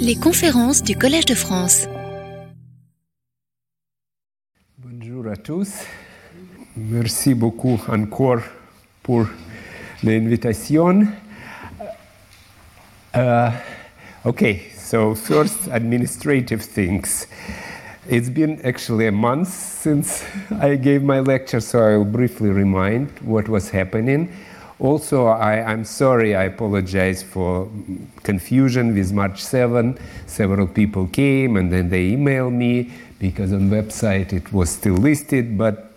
Les conférences du Collège de France. Bonjour à tous. Merci beaucoup encore pour l'invitation. Uh, okay, so first administrative things. It's been actually a month since I gave my lecture, so I'll briefly remind what was happening. Also, I, am sorry, I apologize for confusion with March 7. Several people came and then they emailed me because on website it was still listed, but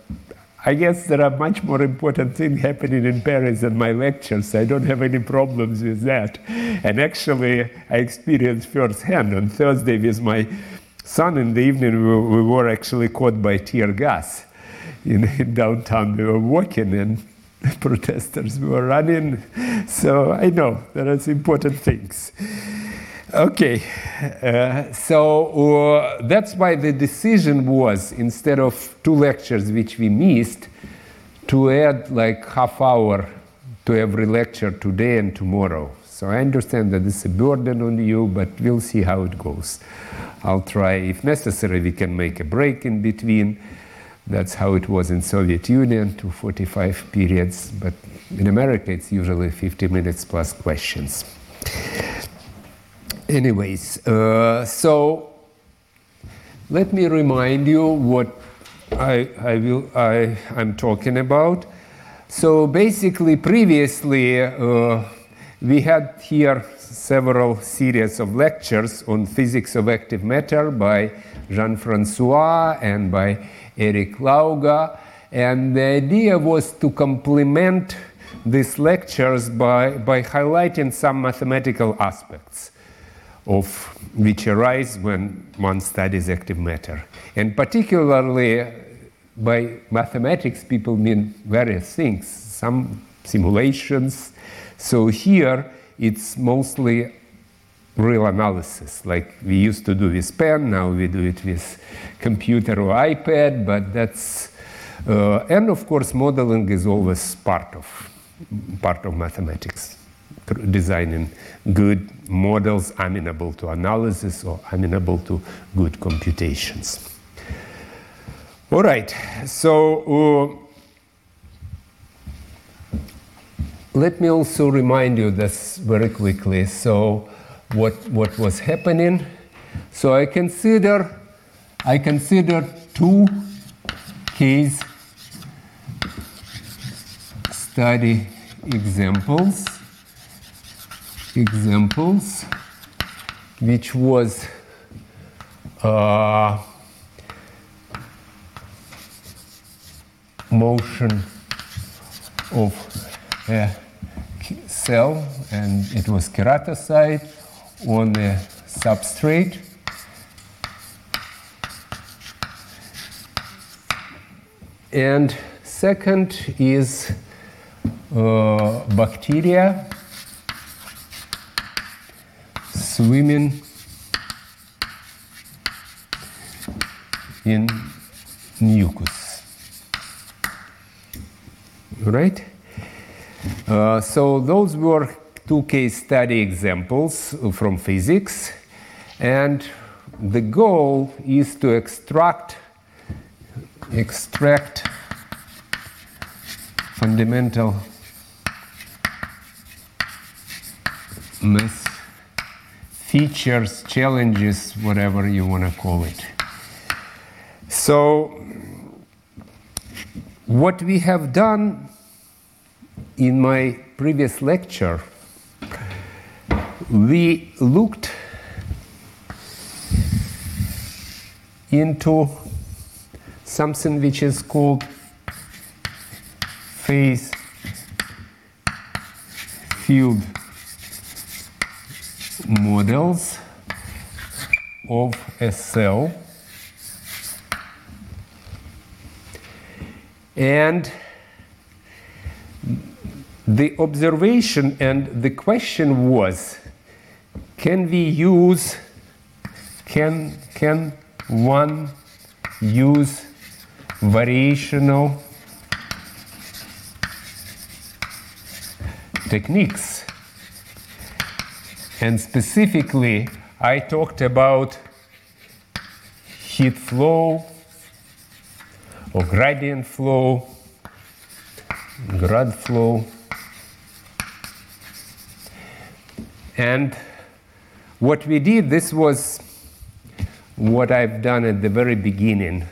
I guess there are much more important things happening in Paris than my lectures. I don't have any problems with that. And actually, I experienced firsthand on Thursday with my son in the evening, we, we were actually caught by tear gas in, in downtown. We were walking and protesters were running. So I know there are important things. Okay, uh, so uh, that's why the decision was instead of two lectures which we missed, to add like half hour to every lecture today and tomorrow. So I understand that it's a burden on you, but we'll see how it goes. I'll try, if necessary, we can make a break in between. That's how it was in Soviet Union, to 45 periods, but in America it's usually 50 minutes plus questions. Anyways, uh, so let me remind you what I, I will, I, I'm talking about. So basically, previously, uh, we had here several series of lectures on physics of active matter by Jean-Francois and by Eric Lauga. And the idea was to complement these lectures by, by highlighting some mathematical aspects of which arise when one studies active matter. And particularly by mathematics, people mean various things, some simulations. So here it's mostly real analysis, like we used to do with pen, now we do it with computer or iPad, but that's, uh, and of course modeling is always part of, part of mathematics, designing good models amenable to analysis or amenable to good computations. All right, so uh, let me also remind you this very quickly. So, what, what was happening. So I consider, I consider two case study examples, examples, which was uh, motion of a cell, and it was keratocyte on the substrate. And second is uh, bacteria swimming in mucus. Right? Uh, so those were two case study examples from physics. And the goal is to extract, extract fundamental math features, challenges, whatever you want to call it. So, what we have done in my previous lecture we looked into something which is called phase field models of a cell. And the observation and the question was can we use can can one use variational techniques And specifically, I talked about heat flow or gradient flow, grad flow. And what we did, this was what I've done at the very beginning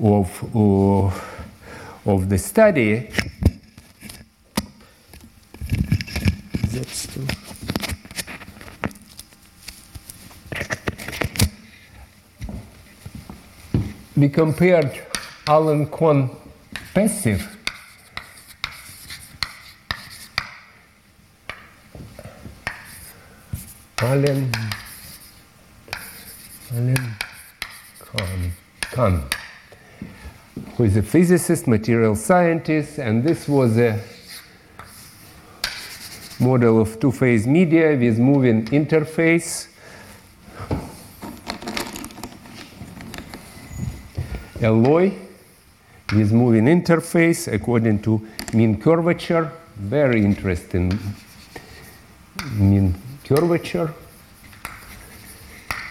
of, uh, of the study. That's too. We compared Allen Cahn passive Allen Allen Cahn, Cahn, who is a physicist, material scientist, and this was a model of two-phase media with moving interface. Alloy with moving interface according to mean curvature. Very interesting mean curvature.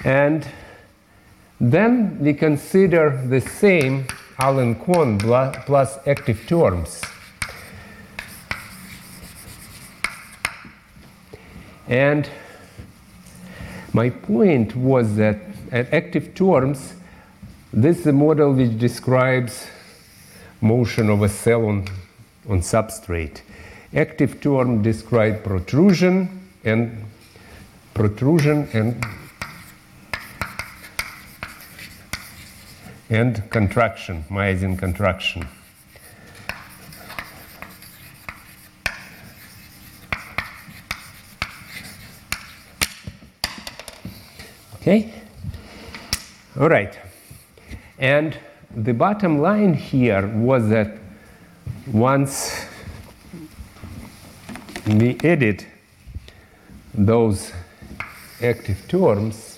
And then we consider the same Allen Cahn plus active terms. And my point was that at active terms, this is a model which describes motion of a cell on, on substrate. Active term describe protrusion and protrusion and and contraction, myosin contraction. Okay? All right. And the bottom line here was that once we edit those active terms,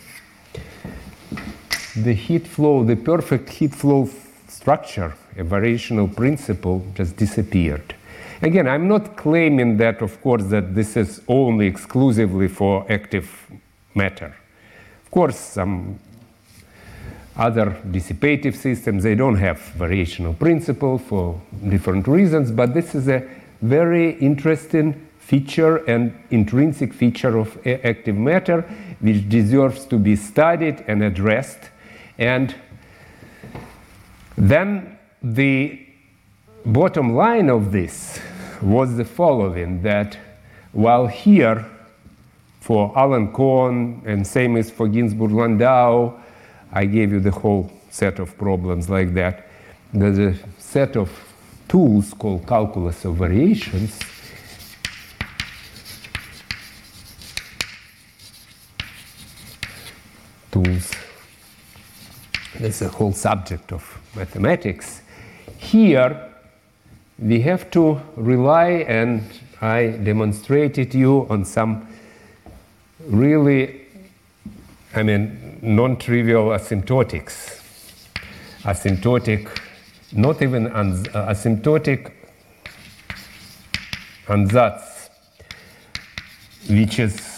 the heat flow, the perfect heat flow structure, a variational principle, just disappeared. Again, I'm not claiming that, of course, that this is only exclusively for active matter. Of course, some other dissipative systems, they don't have variational principle for different reasons, but this is a very interesting feature and intrinsic feature of active matter which deserves to be studied and addressed and then the bottom line of this was the following that while here for Allen Cahn and same as for Ginzburg Landau, I gave you the whole set of problems like that. There's a set of tools called calculus of variations. Tools that's a whole subject of mathematics. Here, we have to rely, and I demonstrated you on some really, I mean, non-trivial asymptotics. Asymptotic, not even ans- uh, asymptotic ansatz, which is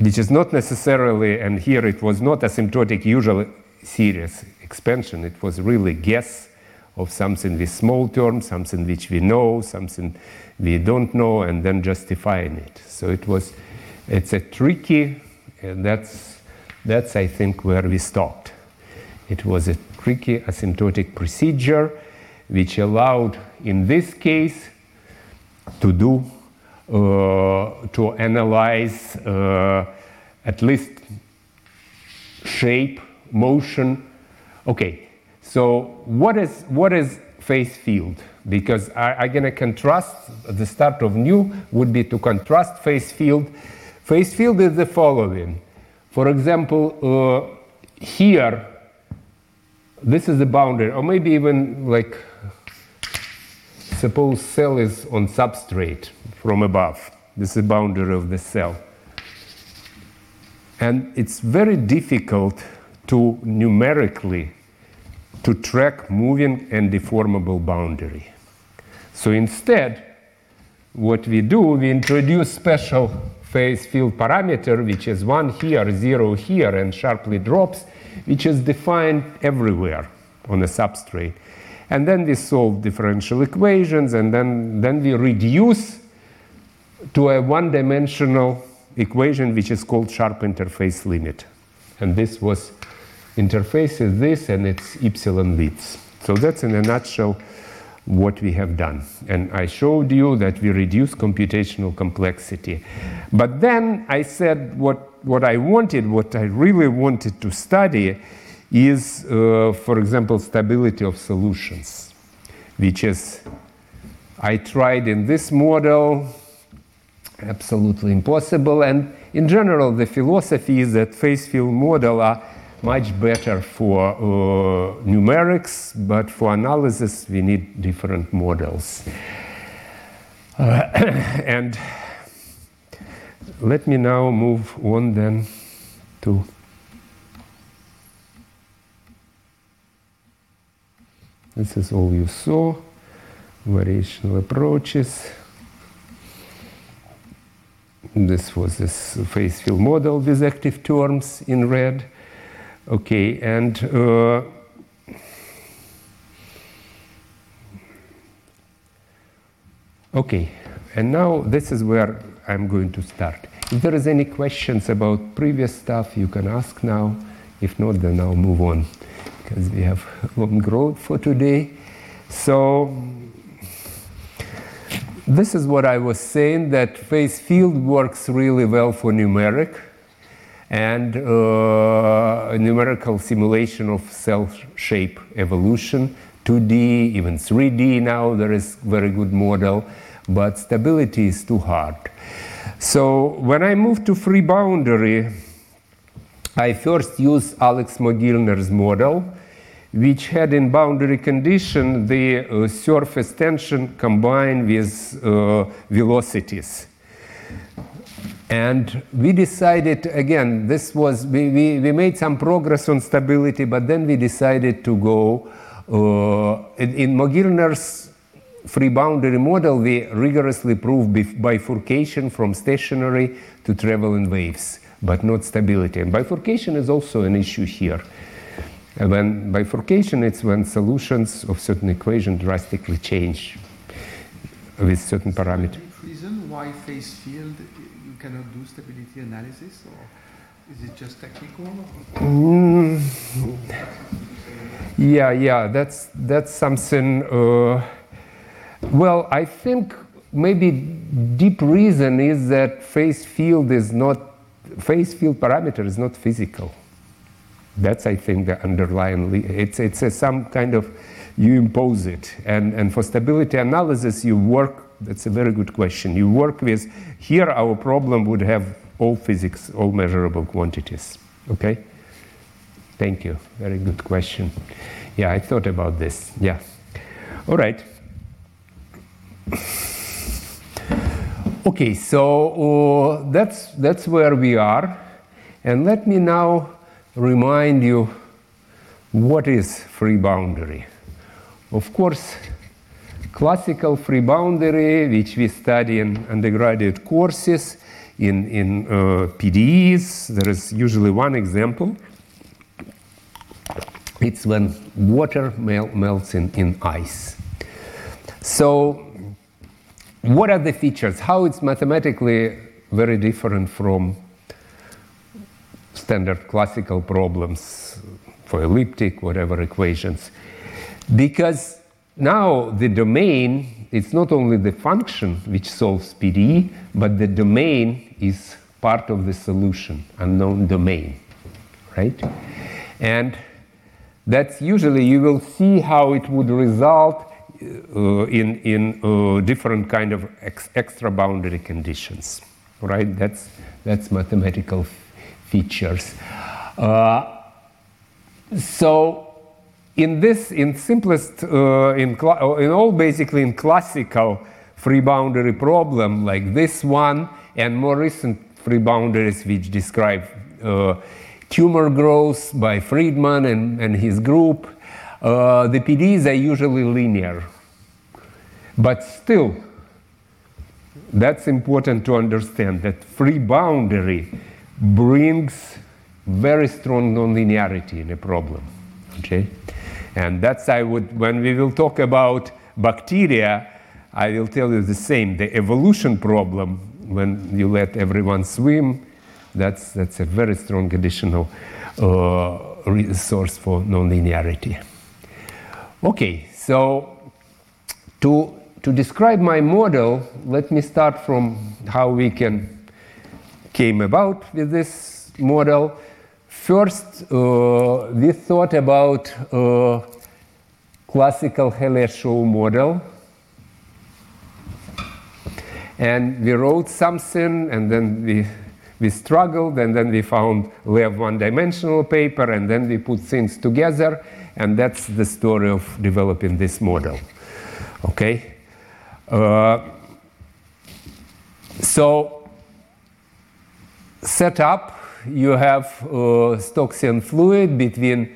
which is not necessarily, and here it was not asymptotic usually series expansion. It was really guess of something with small terms, something which we know, something we don't know, and then justifying it. So it was, it's a tricky, and that's, that's I think where we stopped. It was a tricky asymptotic procedure which allowed, in this case, to do, uh, to analyze uh, at least shape motion. Okay, so what is, what is phase field? Because I, am going to contrast, the start of new would be to contrast phase field. Phase field is the following. For example, uh, here, this is the boundary, or maybe even like, suppose cell is on substrate from above. This is the boundary of the cell. And it's very difficult to numerically to track moving and deformable boundary. So instead, what we do, we introduce special phase field parameter, which is 1 here, 0 here, and sharply drops, which is defined everywhere on a substrate. And then we solve differential equations, and then, then we reduce to a one dimensional equation which is called sharp interface limit. And this was interface is this, and it's epsilon widths. So that's in a nutshell what we have done. And I showed you that we reduce computational complexity. But then I said what, what I wanted, what I really wanted to study is, uh, for example, stability of solutions, which is, I tried in this model, absolutely impossible. And in general, the philosophy is that phase field model are much better for uh, numerics, but for analysis, we need different models. Uh, and let me now move on then to. This is all you saw variational approaches. This was this phase field model with active terms in red. Okay, and uh, okay, and now this is where I'm going to start. If there is any questions about previous stuff, you can ask now. If not, then I'll move on because we have long road for today. So this is what I was saying that phase field works really well for numeric and uh, numerical simulation of cell shape evolution 2d even 3d now there is very good model but stability is too hard. So when i moved to free boundary i first used alex mogilner's model which had in boundary condition the uh, surface tension combined with uh, velocities and we decided, again, this was, we, we, we, made some progress on stability, but then we decided to go, uh, in, in Mogilner's free boundary model, we rigorously proved bifurcation from stationary to traveling waves, but not stability. And bifurcation is also an issue here. And when bifurcation, it's when solutions of certain equation drastically change with certain parameters. Reason why phase field cannot do stability analysis, or is it just technical? Mm, yeah, yeah, that's that's something. Uh, well, I think maybe deep reason is that phase field is not phase field parameter is not physical. That's I think the underlying. It's it's a, some kind of you impose it, and and for stability analysis you work that's a very good question. You work with, here our problem would have all physics, all measurable quantities. Okay? Thank you. Very good question. Yeah, I thought about this. Yeah. All right. Okay, so uh, that's, that's where we are. And let me now remind you what is free boundary. Of course, classical free boundary, which we study in undergraduate courses, in, in uh, PDEs. There is usually one example. It's when water mel melts in, in ice. So, what are the features? How it's mathematically very different from standard classical problems for elliptic, whatever equations. Because now, the domain, it's not only the function which solves PDE, but the domain is part of the solution, unknown domain, right? And that's usually, you will see how it would result uh, in, in uh, different kind of ex extra boundary conditions, right? That's, that's mathematical features. Uh, so in this, in simplest, uh, in, uh, in all basically in classical free boundary problem like this one and more recent free boundaries which describe uh, tumor growth by Friedman and, and his group, uh, the PDs are usually linear. But still, that's important to understand that free boundary brings very strong nonlinearity in a problem. Okay? And that's I would when we will talk about bacteria, I will tell you the same. The evolution problem, when you let everyone swim, that's that's a very strong additional uh, resource for nonlinearity. Okay, so to to describe my model, let me start from how we can came about with this model. First, uh, we thought about uh, classical Hele-Shaw model. And we wrote something, and then we, we struggled, and then we found we have one-dimensional paper, and then we put things together, and that's the story of developing this model. Okay? Uh, so, set up you have uh, Stokesian fluid between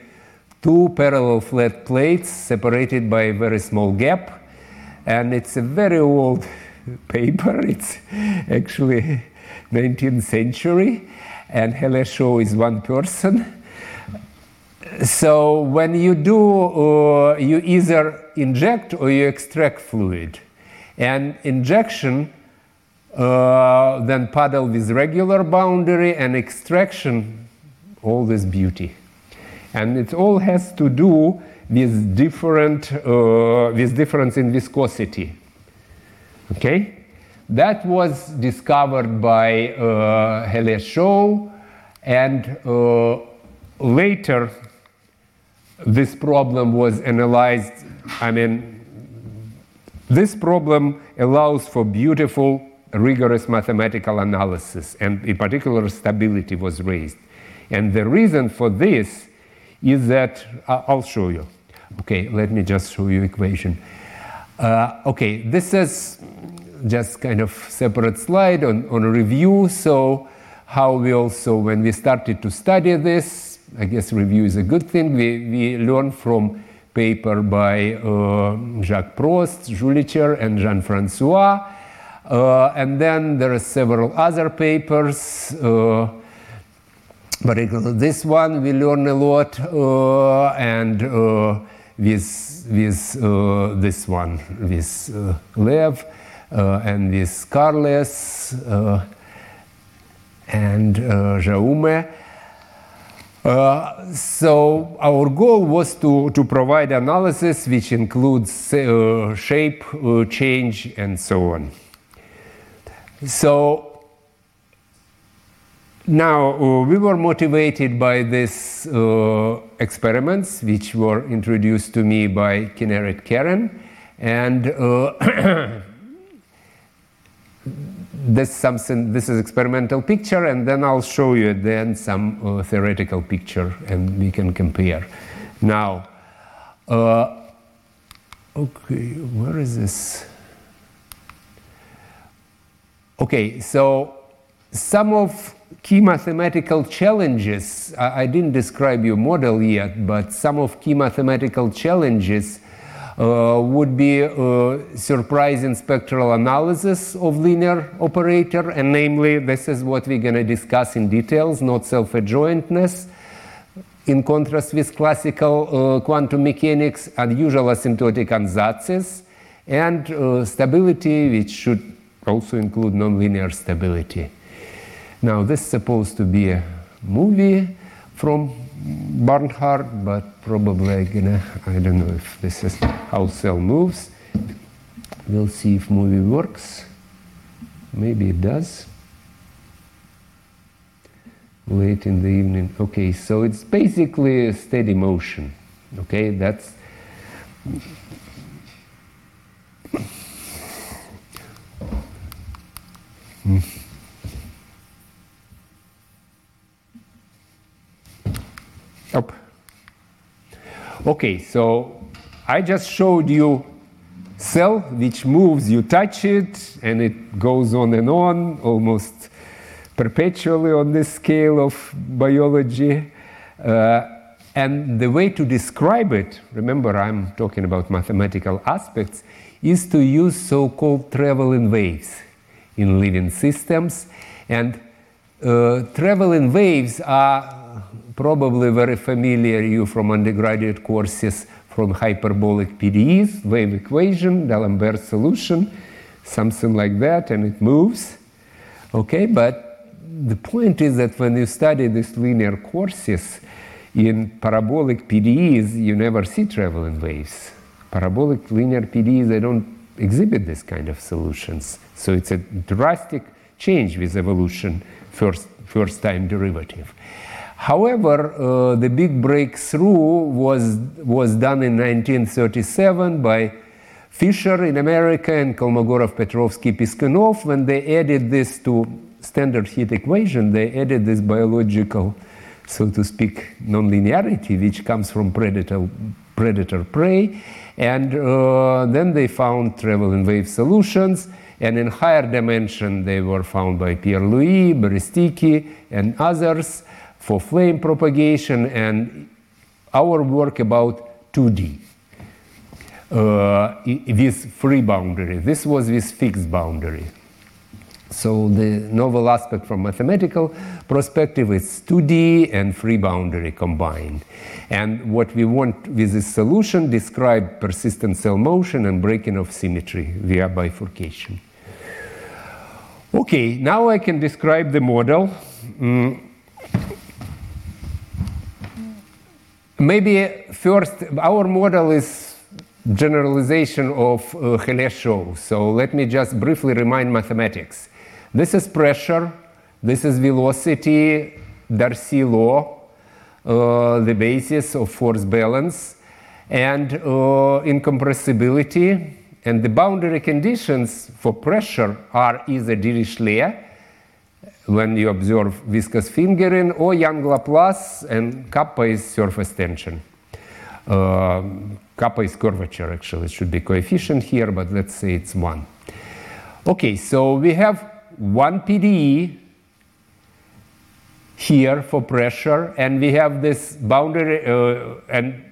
two parallel flat plates separated by a very small gap. And it's a very old paper. It's actually 19th century. And Hele-Shaw is one person. So when you do, uh, you either inject or you extract fluid. And injection uh, then paddle with regular boundary and extraction, all this beauty. And it all has to do with different, uh, with difference in viscosity. Okay? That was discovered by uh, Hele-Shaw, and uh, later this problem was analyzed. I mean, this problem allows for beautiful rigorous mathematical analysis, and in particular, stability was raised. And the reason for this is that uh, I'll show you. Okay, let me just show you equation. Uh, okay, this is just kind of separate slide on, on review. So how we also, when we started to study this, I guess review is a good thing. We, we learned from paper by uh, Jacques Prost, Jülicher, and Jean-François uh, and then there are several other papers. Uh, particularly this one, we learn a lot, uh, and uh, with, with uh, this one, with uh, Lev and with Carles and Jaume. Uh, so our goal was to, to provide analysis which includes uh, shape uh, change and so on. So now uh, we were motivated by these uh, experiments, which were introduced to me by Kinneret Keren, and uh, this something. This is experimental picture, and then I'll show you then some uh, theoretical picture, and we can compare. Now, uh, okay, where is this? Okay, so some of key mathematical challenges, I, I didn't describe your model yet, but some of key mathematical challenges uh, would be uh, surprising spectral analysis of linear operator, and namely, this is what we're going to discuss in details, not self-adjointness. In contrast with classical uh, quantum mechanics, unusual asymptotic ansatses, and uh, stability, which should also include nonlinear stability. Now, this is supposed to be a movie from Barnard, but probably gonna, I don't know if this is how cell moves. We'll see if movie works. Maybe it does. Late in the evening. Okay, so it's basically a steady motion. Okay, that's Mm. Up. Okay, so I just showed you cell which moves, you touch it, and it goes on and on, almost perpetually on this scale of biology. Uh, and the way to describe it, remember I'm talking about mathematical aspects, is to use so called traveling waves. In living systems. And uh, traveling waves are probably very familiar to you from undergraduate courses from hyperbolic PDEs, wave equation, D'Alembert solution, something like that, and it moves. Okay, but the point is that when you study these linear courses in parabolic PDEs, you never see traveling waves. Parabolic linear PDEs, they don't exhibit this kind of solutions. So it's a drastic change with evolution, first, first time derivative. However, uh, the big breakthrough was, was done in 1937 by Fisher in America and Kolmogorov, Petrovsky, Piskunov. When they added this to standard heat equation, they added this biological, so to speak, nonlinearity, which comes from predator predator prey. And uh, then they found traveling wave solutions. And in higher dimension, they were found by Pierre Louis, Berestycki, and others for flame propagation. And our work about 2D uh, free boundary. This was with fixed boundary. So the novel aspect from mathematical perspective is 2D and free boundary combined. And what we want with this solution describe persistent cell motion and breaking of symmetry via bifurcation. Okay, now I can describe the model. Mm. Maybe first, our model is generalization of uh. So let me just briefly remind mathematics. This is pressure, this is velocity, Darcy law, uh, the basis of force balance, and uh, incompressibility. And the boundary conditions for pressure are either Dirichlet, when you observe viscous fingering, or Young-Laplace, and kappa is surface tension. Uh, kappa is curvature, actually. It should be coefficient here, but let's say it's 1. Okay, so we have one PDE here for pressure, and we have this boundary, uh, and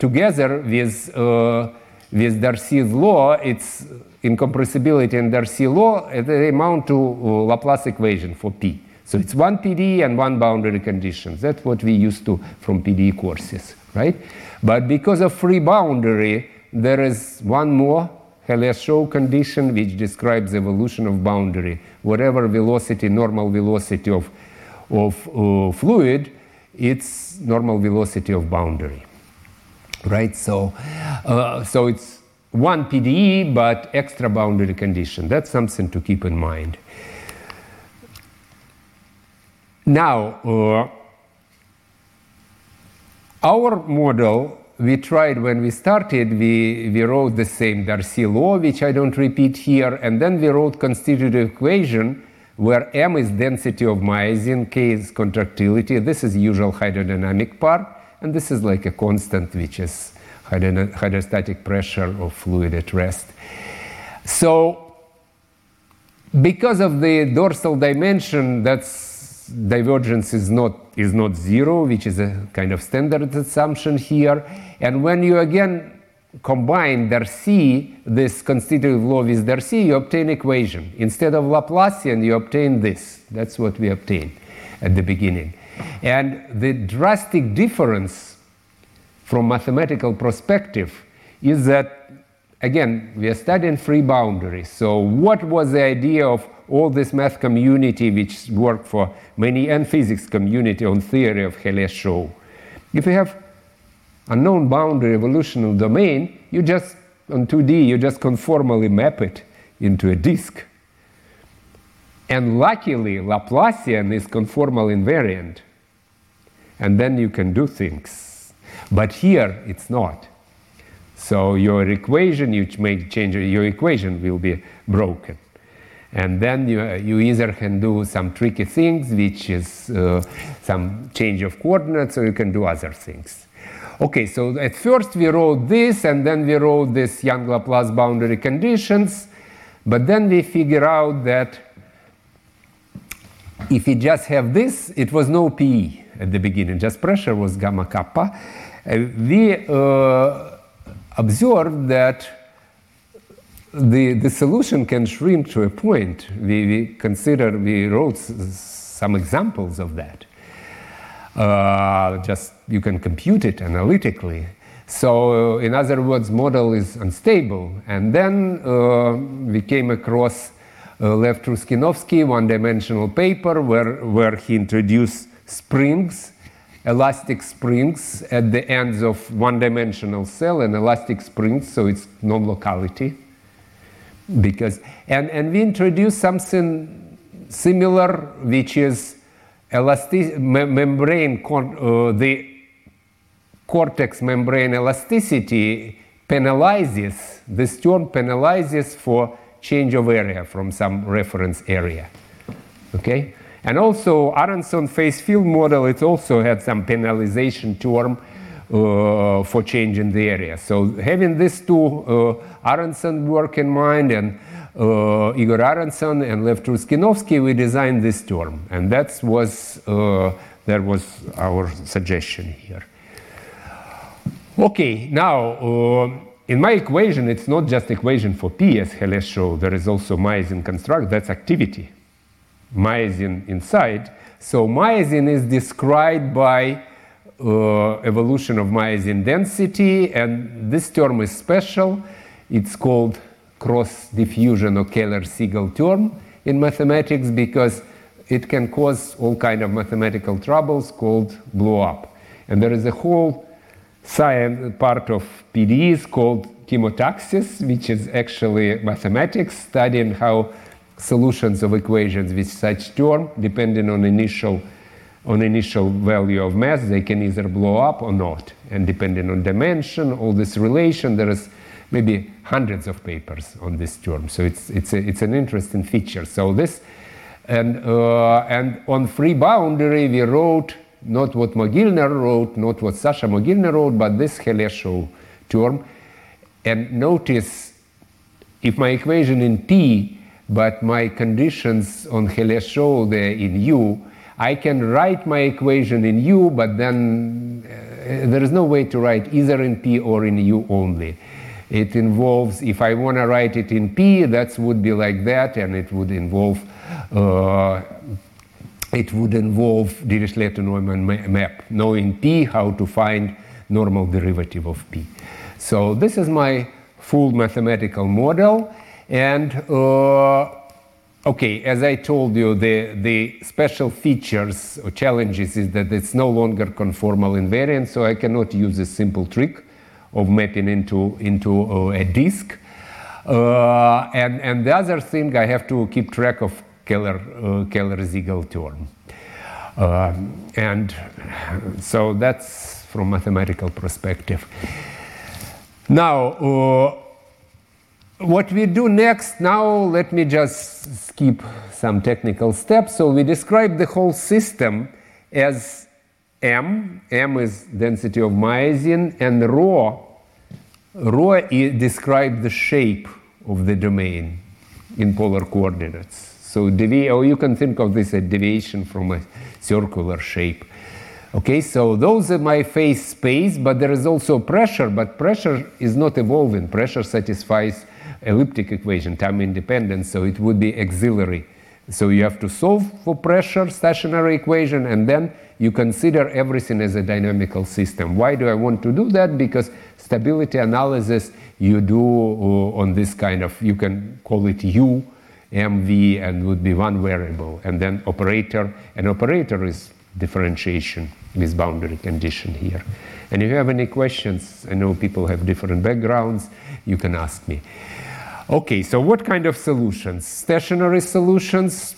together with, uh, with Darcy's law, it's incompressibility and Darcy law, they amount to uh, Laplace equation for P. So it's one PDE and one boundary conditions. That's what we used to from PDE courses, right? But because of free boundary, there is one more Hele-Shaw condition which describes evolution of boundary. Whatever velocity, normal velocity of, of uh, fluid, it's normal velocity of boundary. Right? So, uh, so it's one PDE, but extra boundary condition. That's something to keep in mind. Now, uh, our model we tried when we started, we, we wrote the same Darcy law, which I don't repeat here, and then we wrote constitutive equation where m is density of myosin, k is contractility. This is usual hydrodynamic part, and this is like a constant, which is hydrostatic pressure of fluid at rest. So, because of the dorsal dimension, that's divergence is not, is not zero, which is a kind of standard assumption here. And when you again combine Darcy, this constitutive law with Darcy, you obtain equation. Instead of Laplacian, you obtain this. That's what we obtain at the beginning. And the drastic difference from mathematical perspective is that, again, we are studying free boundaries. So what was the idea of all this math community which worked for many and physics community on theory of Hele-Shaw. If you have unknown boundary evolutional domain, you just on 2D you just conformally map it into a disk. And luckily, Laplacian is conformal invariant. And then you can do things. But here it's not. So your equation, you make change, your equation will be broken. And then you, you either can do some tricky things, which is uh, some change of coordinates, or you can do other things. Okay, so at first we wrote this, and then we wrote this Young-Laplace boundary conditions, but then we figure out that if you just have this, it was no PE at the beginning, just pressure was gamma kappa. Uh, we uh, observed that the, the solution can shrink to a point. We, we consider, we wrote some examples of that. Uh, just you can compute it analytically. So, in other words, model is unstable. And then uh, we came across Lev Truskinovsky one-dimensional paper where, where he introduced springs, elastic springs at the ends of one-dimensional cell and elastic springs, so it's non-locality. Because and, and we introduced something similar, which is elastic me- membrane, uh, the cortex membrane elasticity penalizes, this term penalizes for change of area from some reference area. Okay? And also, Aranson phase field model, it also had some penalization term uh, for change in the area. So having these two uh, Aranson work in mind and uh, Igor Aranson and Lev Truskinovsky, we designed this term. And that was, uh, that was our suggestion here. Okay, now, uh, in my equation, it's not just equation for P, as Helle showed. There is also myosin construct, that's activity. Myosin inside. So myosin is described by uh, evolution of myosin density, and this term is special. It's called cross diffusion or Keller-Segel term in mathematics because it can cause all kind of mathematical troubles called blow up. And there is a whole science part of PDEs called chemotaxis, which is actually mathematics studying how solutions of equations with such term, depending on initial on initial value of mass, they can either blow up or not. And depending on dimension, all this relation, there is maybe hundreds of papers on this term. So it's it's a, it's an interesting feature. So this and uh, and on free boundary we wrote not what Mogilner wrote, not what Sasha Mogilner wrote, but this Hele-Shaw term. And notice if my equation in P, but my conditions on Hele-Shaw there in U, I can write my equation in U, but then uh, there is no way to write either in P or in U only. It involves, if I want to write it in P, that would be like that, and it would involve uh, it would involve Dirichlet-Neumann map, knowing P, how to find normal derivative of P. So this is my full mathematical model. And uh, okay, as I told you, the, the special features or challenges is that it's no longer conformal invariant, so I cannot use a simple trick of mapping into, into uh, a disk. Uh, and, and the other thing, I have to keep track of Keller, uh, Keller-Segel term. Uh, and so that's from mathematical perspective. Now, uh, what we do next, now let me just skip some technical steps. So we describe the whole system as M. M is density of myosin, and rho, rho describes the shape of the domain in polar coordinates. So devi- or you can think of this as deviation from a circular shape. Okay, so those are my phase space, but there is also pressure, but pressure is not evolving. Pressure satisfies elliptic equation, time independent, so it would be auxiliary. So you have to solve for pressure stationary equation and then you consider everything as a dynamical system. Why do I want to do that? Because stability analysis you do uh, on this kind of, you can call it U, MV and would be one variable, and then operator. And operator is differentiation with boundary condition here. And if you have any questions, I know people have different backgrounds, you can ask me. Okay, so what kind of solutions? Stationary solutions,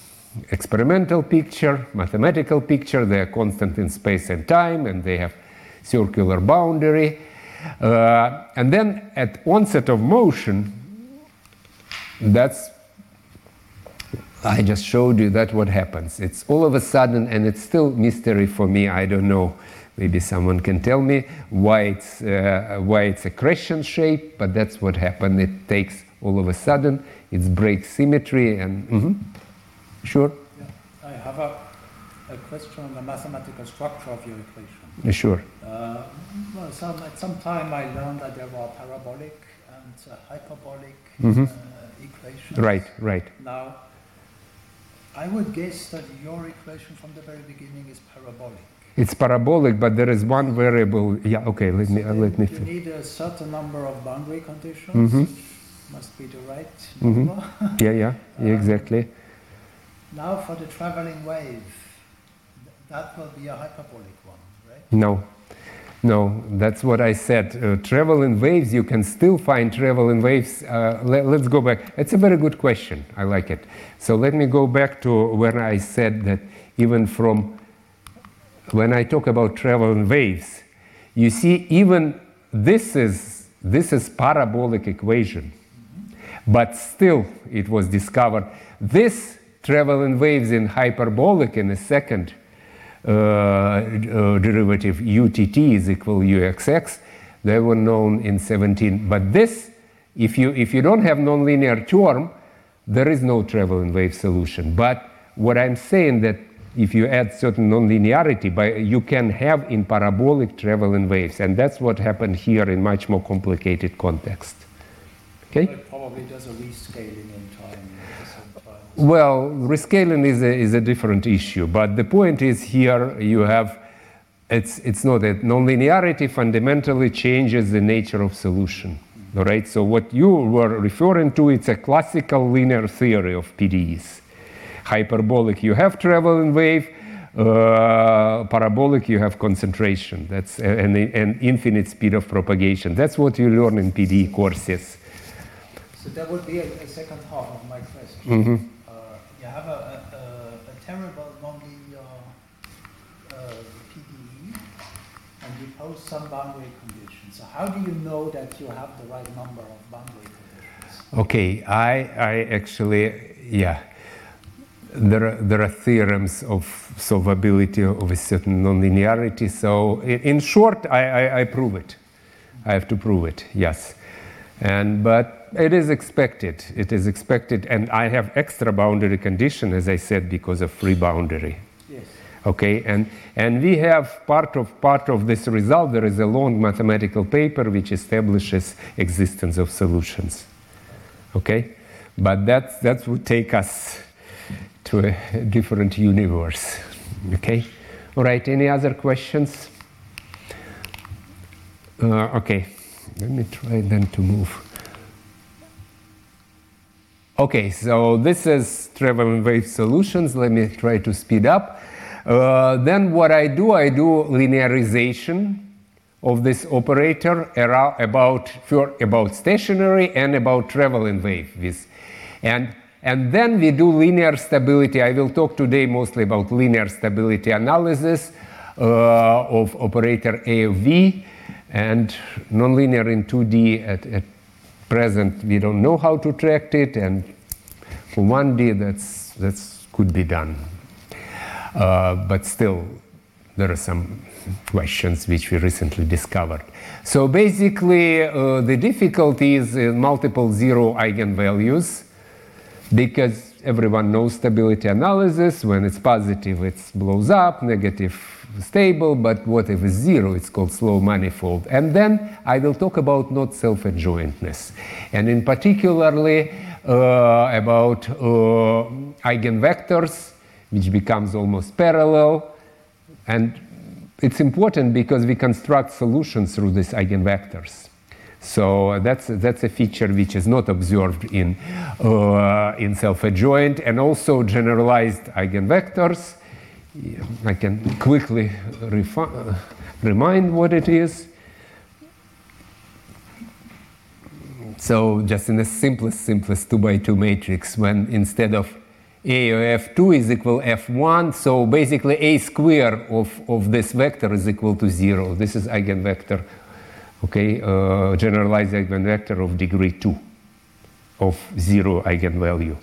experimental picture, mathematical picture, they are constant in space and time, and they have circular boundary. Uh, and then at onset of motion, that's I just showed you that what happens. It's all of a sudden, and it's still mystery for me. I don't know. Maybe someone can tell me why it's uh, why it's a crescent shape, but that's what happened. It takes all of a sudden, it breaks symmetry, and mm-hmm. sure. Yeah. I have a, a question on the mathematical structure of your equation. Sure. Uh, well, some, at some time I learned that there were parabolic and uh, hyperbolic Mhm. uh, equations. Right, right. Now, I would guess that your equation from the very beginning is parabolic. It's parabolic, but there is one variable. Yeah, okay, let me, uh, let me. You fin- need a certain number of boundary conditions. Mhm. Must be the right Mhm. number. Yeah, yeah, yeah, exactly. Now for the traveling wave, that will be a hyperbolic one, right? No, no, that's what I said. Uh, travel in waves, you can still find travel in waves. Uh, let, us go back. It's a very good question. I like it. So let me go back to when I said that even from when I talk about travel in waves, you see, even this is this is parabolic equation, but still it was discovered this travel in waves in hyperbolic in a second Uh, uh, derivative utt is equal uxx. They were known in 17. But this, if you if you don't have nonlinear term, there is no traveling wave solution. But what I'm saying that if you add certain nonlinearity, by, you can have in parabolic traveling waves, and that's what happened here in much more complicated context. Okay. But probably does a rescaling in time at the same time. Well, rescaling is a, is a different issue, but the point is here you have it's, it's not that nonlinearity fundamentally changes the nature of solution. All right, so what you were referring to, it's a classical linear theory of PDEs. Hyperbolic, you have traveling wave. Uh, parabolic, you have concentration. That's an, an infinite speed of propagation. That's what you learn in PDE courses. So that would be a, a second half of my question. Uh, you have a, a, a, terrible nonlinear uh, PDE, and you pose some boundary conditions. So how do you know that you have the right number of boundary conditions? Okay, I, I actually, yeah. There are, there are theorems of solvability of a certain nonlinearity. So, in, in short, I, I, I prove it. I have to prove it, yes. And, but it is expected. It is expected. And I have extra boundary condition, as I said, because of free boundary. Yes. Okay, and, and we have part of, part of this result, there is a long mathematical paper which establishes existence of solutions. Okay, but that, that would take us to a different universe. Okay, all right, any other questions? Uh, okay, let me try then to move. Okay, so this is travel and wave solutions. Let me try to speed up. Uh, then what I do, I do linearization of this operator about, about stationary and about travel in wave. And, and then we do linear stability. I will talk today mostly about linear stability analysis uh, of operator A of V and nonlinear in 2D at, at present. We don't know how to track it and for 1D that's that's could be done. Uh, but still there are some questions which we recently discovered. So basically uh, the difficulty is in multiple zero eigenvalues because everyone knows stability analysis. When it's positive it blows up negative stable, but what if it's zero? It's called slow manifold. And then I will talk about not self-adjointness, and in particularly uh, about uh, eigenvectors, which becomes almost parallel. And it's important because we construct solutions through these eigenvectors. So that's, that's a feature which is not observed in, uh, in self-adjoint, and also generalized eigenvectors. I can quickly refi- remind what it is. So just in the simplest, simplest two by two matrix, when instead of a of f2 is equal f1, so basically a square of, of this vector is equal to zero. This is eigenvector, okay, uh, generalized eigenvector of degree two of zero eigenvalue.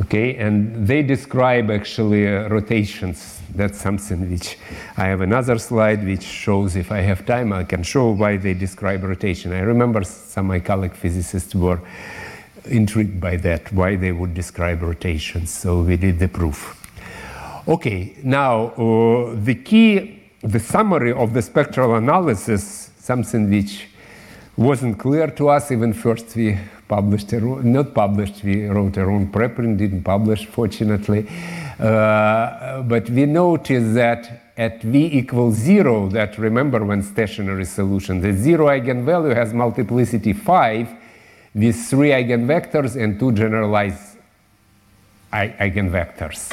Okay, and they describe actually uh, rotations. That's something which I have another slide which shows, if I have time, I can show why they describe rotation. I remember some my colleague physicists were intrigued by that, why they would describe rotations. So we did the proof. Okay, now uh, the key, the summary of the spectral analysis, something which wasn't clear to us. Even first we published, a, not published, we wrote our own preprint, didn't publish, fortunately. Uh, but we noticed that at v equals zero, that remember when stationary solution, the zero eigenvalue has multiplicity five with three eigenvectors and two generalized eigenvectors.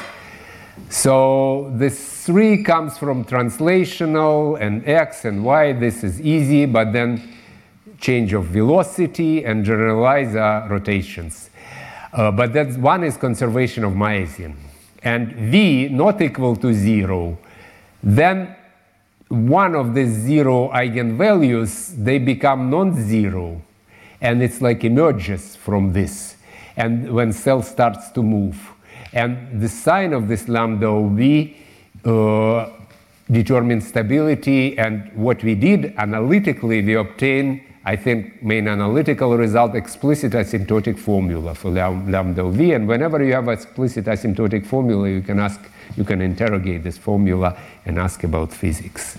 So this three comes from translational and x and y. This is easy, but then change of velocity and generalize uh, rotations. Uh, but that's one is conservation of myosin. And v not equal to zero, then one of the zero eigenvalues, they become non-zero. And it's like emerges from this. And when cell starts to move. And the sign of this lambda v uh, determines stability. And what we did analytically, we obtained, I think, main analytical result, explicit asymptotic formula for lambda v. And whenever you have an explicit asymptotic formula, you can ask, you can interrogate this formula and ask about physics.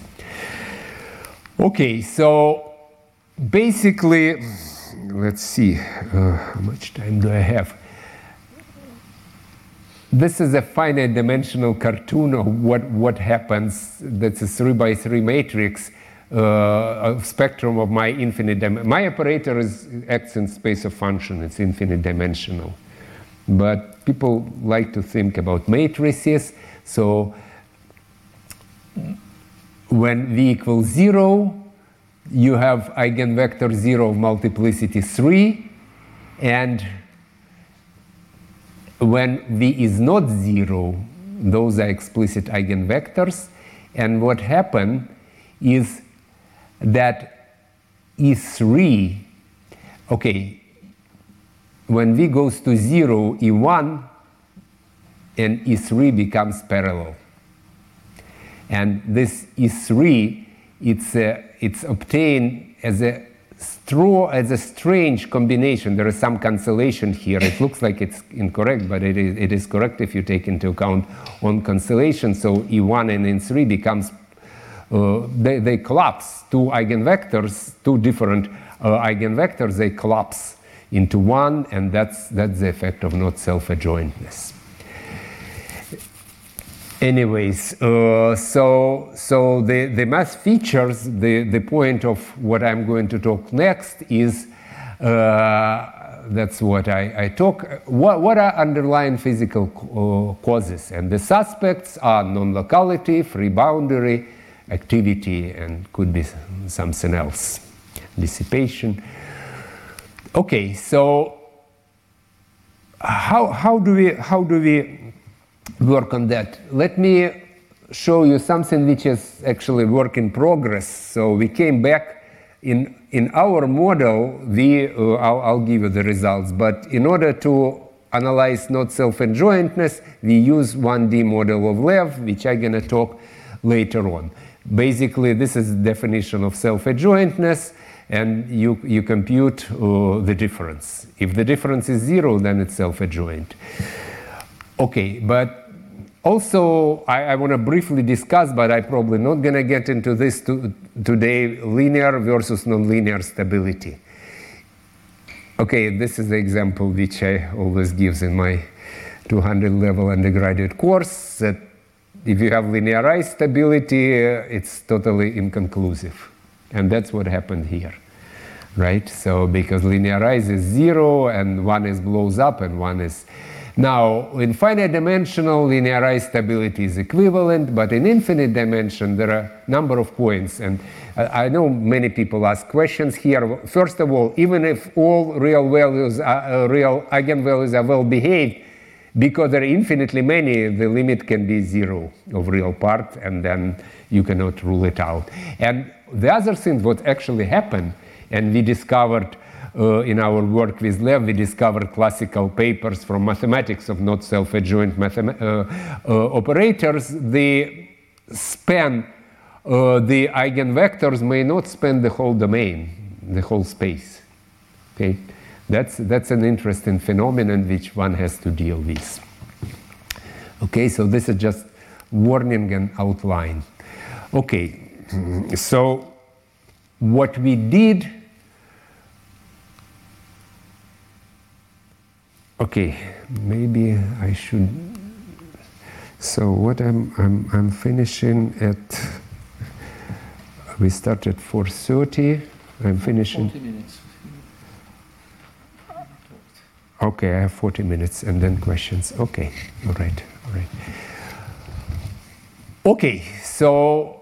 Okay, so basically, let's see, uh, how much time do I have? This is a finite dimensional cartoon of what, what happens. That's a three by three matrix uh, spectrum of my infinite dimension. My operator is acts in space of function. It's infinite dimensional. But people like to think about matrices. So when v equals zero, you have eigenvector zero of multiplicity three, and when v is not zero, those are explicit eigenvectors. And what happened is that E3, okay, when v goes to zero, E1 and E3 becomes parallel. And this E3, it's, uh, it's obtained as a straw as a strange combination. There is some cancellation here. It looks like it's incorrect, but it is, it is correct if you take into account on cancellation. So E1 and E3 becomes, they, they collapse. Two eigenvectors, two different uh, eigenvectors, they collapse into one, and that's, that's the effect of not self-adjointness anyways, uh, so so the, the math features, the, the point of what I'm going to talk next is uh, that's what I, I talk. What, what are underlying physical uh, causes? And the suspects are non locality, free boundary, activity, and could be something else, dissipation. Okay, so how, how do we how do we work on that. Let me show you something which is actually work in progress. So we came back in in our model. We uh, I'll, I'll, give you the results, but in order to analyze not self-adjointness, we use 1D model of Lev, which I'm gonna talk later on. Basically, this is the definition of self-adjointness, and you you compute uh, the difference. If the difference is zero, then it's self-adjoint. Okay, but also, I, I want to briefly discuss, but I'm probably not going to get into this to, today linear versus nonlinear stability. Okay, this is the example which I always give in my 200 level undergraduate course that if you have linearized stability, it's totally inconclusive. And that's what happened here, right? So, because linearized is zero and one is blows up and one is now, in finite dimensional, linearized stability is equivalent, but in infinite dimension, there are a number of points. And I know many people ask questions here. First of all, even if all real values, are, uh, real eigenvalues are well behaved, because there are infinitely many, the limit can be zero of real part, and then you cannot rule it out. And the other thing, what actually happened, and we discovered uh, in our work with Lev, we discovered classical papers from mathematics of not self-adjoint uh, uh, operators. The span, uh, the eigenvectors may not span the whole domain, the whole space. Okay, that's, that's an interesting phenomenon which one has to deal with. Okay, so this is just warning and outline. Okay, so what we did. Okay, maybe I should. So what I'm I'm, I'm finishing at. We start at 4:30. I'm finishing. 40 minutes. Okay, I have 40 minutes and then questions. Okay, all right, all right. Okay, so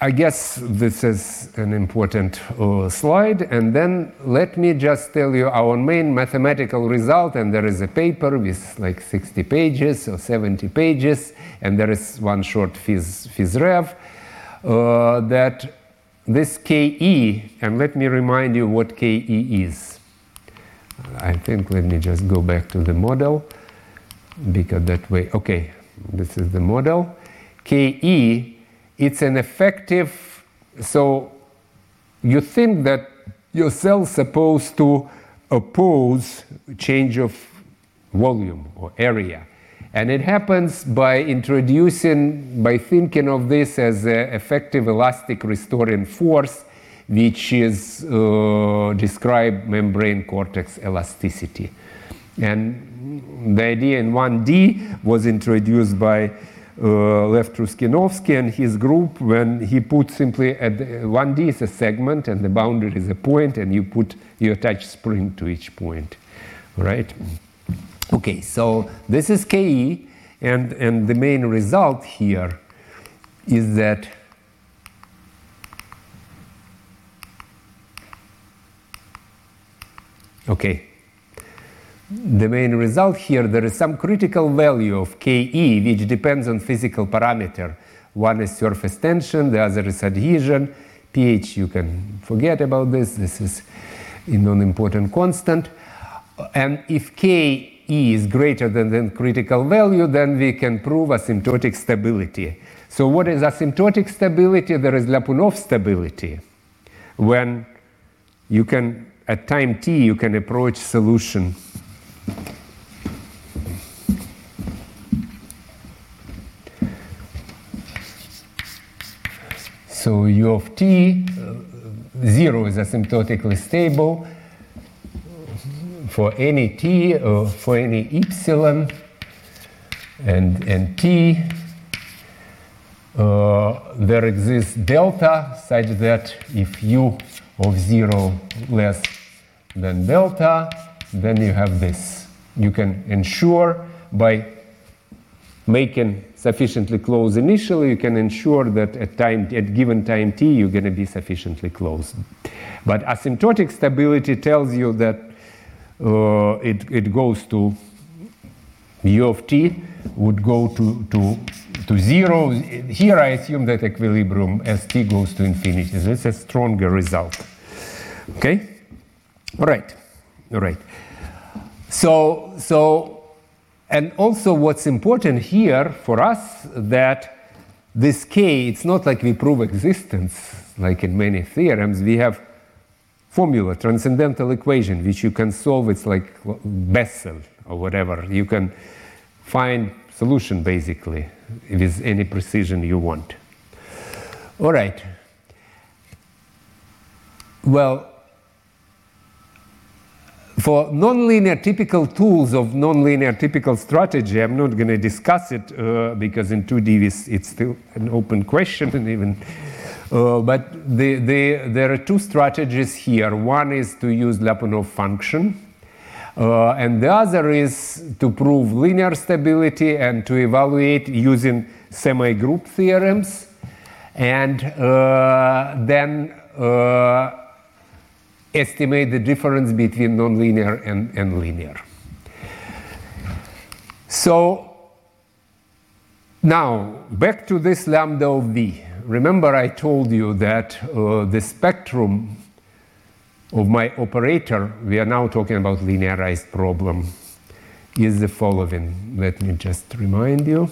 I guess this is an important uh, slide. And then let me just tell you our main mathematical result. And there is a paper with like 60 pages or 70 pages, and there is one short phys, phys rev uh, that this KE, and let me remind you what KE is. I think let me just go back to the model because that way, okay, this is the model. KE, it's an effective, so you think that your cell supposed to oppose change of volume or area. And it happens by introducing, by thinking of this as an effective elastic restoring force which is uh, describe membrane cortex elasticity. And the idea in 1D was introduced by uh, Lev Truskinovsky and his group when he put simply at the, 1D is a segment and the boundary is a point and you put you attach spring to each point, right? Okay, so this is KE and, and the main result here is that Okay. The main result here, there is some critical value of Ke, which depends on physical parameter. One is surface tension, the other is adhesion. pH, you can forget about this. This is a non-important constant. And if Ke is greater than the critical value, then we can prove asymptotic stability. So what is asymptotic stability? There is Lyapunov stability. When you can at time t, you can approach solution. So u of t, uh, 0 is asymptotically stable for any t or for any epsilon and, and t. Uh, there exists delta such that if u of 0 less than delta, then you have this. You can ensure by making sufficiently close initially, you can ensure that at time at given time t you're going to be sufficiently close. But asymptotic stability tells you that uh, it, it goes to u of t would go to, to, to zero. Here I assume that equilibrium as t goes to infinity. This is a stronger result. Okay? All right. All right. So, so, and also what's important here for us that this k, it's not like we prove existence like in many theorems. We have formula, transcendental equation, which you can solve. It's like Bessel or whatever. You can find solution basically with any precision you want. All right. Well, for nonlinear typical tools of nonlinear typical strategy, I'm not going to discuss it uh, because in 2D it's still an open question and even. Uh, but the, the, there are two strategies here. One is to use Lyapunov function, uh, and the other is to prove linear stability and to evaluate using semi-group theorems, and uh, then uh, estimate the difference between nonlinear and, and linear. So now back to this lambda of v. Remember I told you that uh, the spectrum of my operator, we are now talking about linearized problem, is the following. Let me just remind you.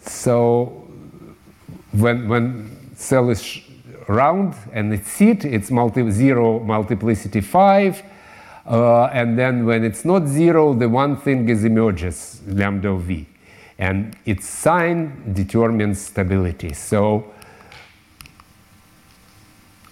So when, when cell is round and it's seat, it's multi zero multiplicity 5. Uh, and then when it's not zero, the one thing is emerges, lambda of v. And its sign determines stability. So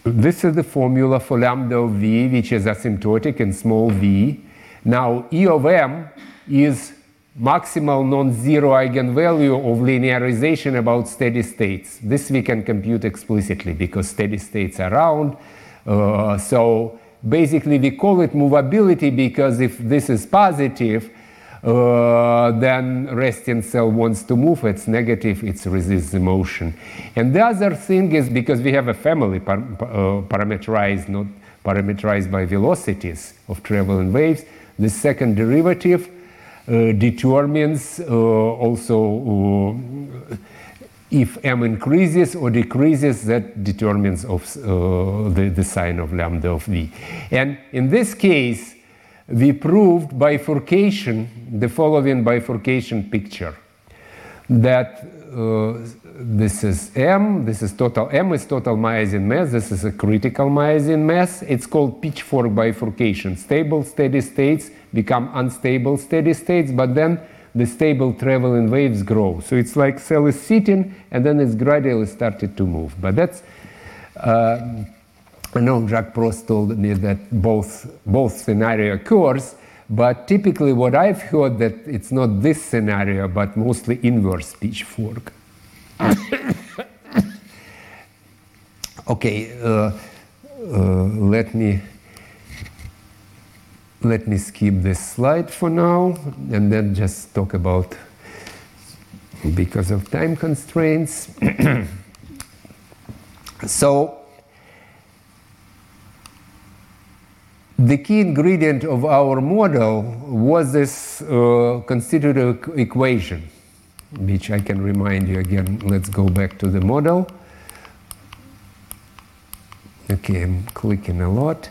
this is the formula for lambda of v, which is asymptotic in small v. Now, E of m is maximal non-zero eigenvalue of linearization about steady states. This we can compute explicitly because steady states are round. Uh, so basically we call it movability because if this is positive, uh, then resting cell wants to move. It's negative, it resists the motion. And the other thing is because we have a family par uh, parameterized, not parameterized by velocities of traveling waves, the second derivative uh, determines uh, also uh, if m increases or decreases, that determines of, uh, the, the sign of lambda of v. And in this case, we proved bifurcation, the following bifurcation picture, that uh, this is M, this is total, M is total myosin mass, this is a critical myosin mass. It's called pitchfork bifurcation. Stable steady states become unstable steady states, but then the stable traveling waves grow. So it's like cell is sitting and then it's gradually started to move. But that's, uh, know Jacques Prost told me that both, both scenario occurs, but typically what I've heard that it's not this scenario, but mostly inverse pitchfork. okay, uh, uh, let me let me skip this slide for now and then just talk about because of time constraints. so the key ingredient of our model was this uh, constitutive equation, which I can remind you again. Let's go back to the model. Okay, I'm clicking a lot.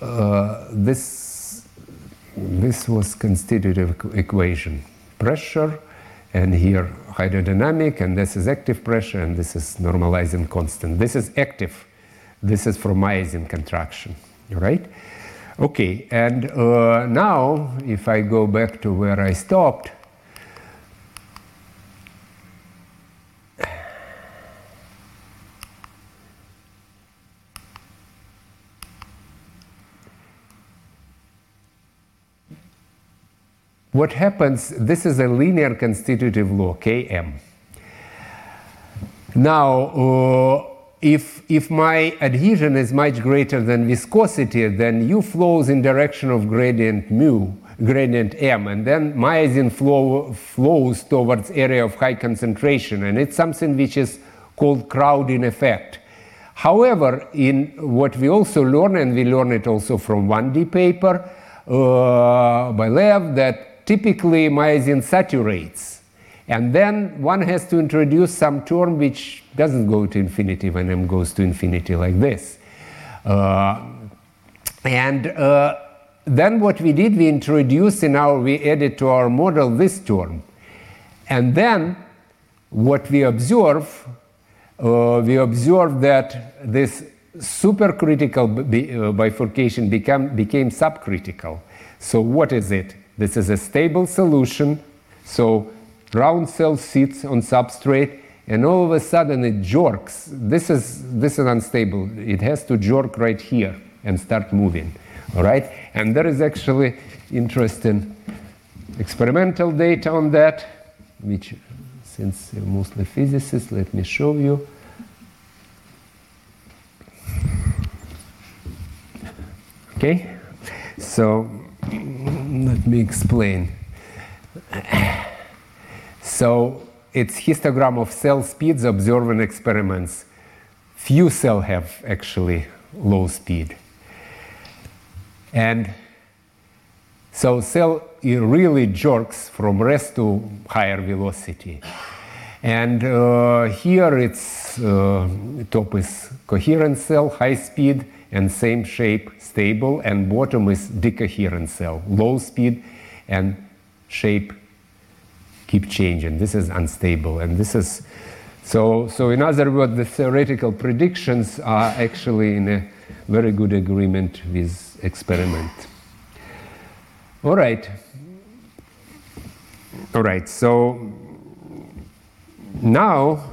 Uh, this, this was constitutive equation. Pressure, and here hydrodynamic, and this is active pressure, and this is normalizing constant. This is active. This is for myosin contraction, right? Okay, and uh, now if I go back to where I stopped, what happens, this is a linear constitutive law, Km. Now, uh, if, if my adhesion is much greater than viscosity, then U flows in direction of gradient mu, gradient m, and then myosin flow, flows towards area of high concentration, and it's something which is called crowding effect. However, in what we also learn, and we learn it also from 1D paper uh, by Lev, that typically myosin saturates and then one has to introduce some term which doesn't go to infinity when m goes to infinity like this. Uh, and uh, then what we did, we introduced in our, we added to our model this term. And then what we observe, uh, we observe that this supercritical uh, bifurcation become, became subcritical. So what is it? This is a stable solution. So round cell sits on substrate and all of a sudden it jerks. This is, this is unstable. It has to jerk right here and start moving. All right? And there is actually interesting experimental data on that, which, since you're mostly physicists, let me show you. Okay? So let me explain. So it's histogram of cell speeds observed in experiments. Few cells have actually low speed. And so cell really jerks from rest to higher velocity. And uh, here it's uh, top is coherent cell, high speed, and same shape, stable, and bottom is decoherent cell, low speed and shape keep changing. This is unstable, and this is so. So in other words, the theoretical predictions are actually in a very good agreement with experiment. All right. All right. So now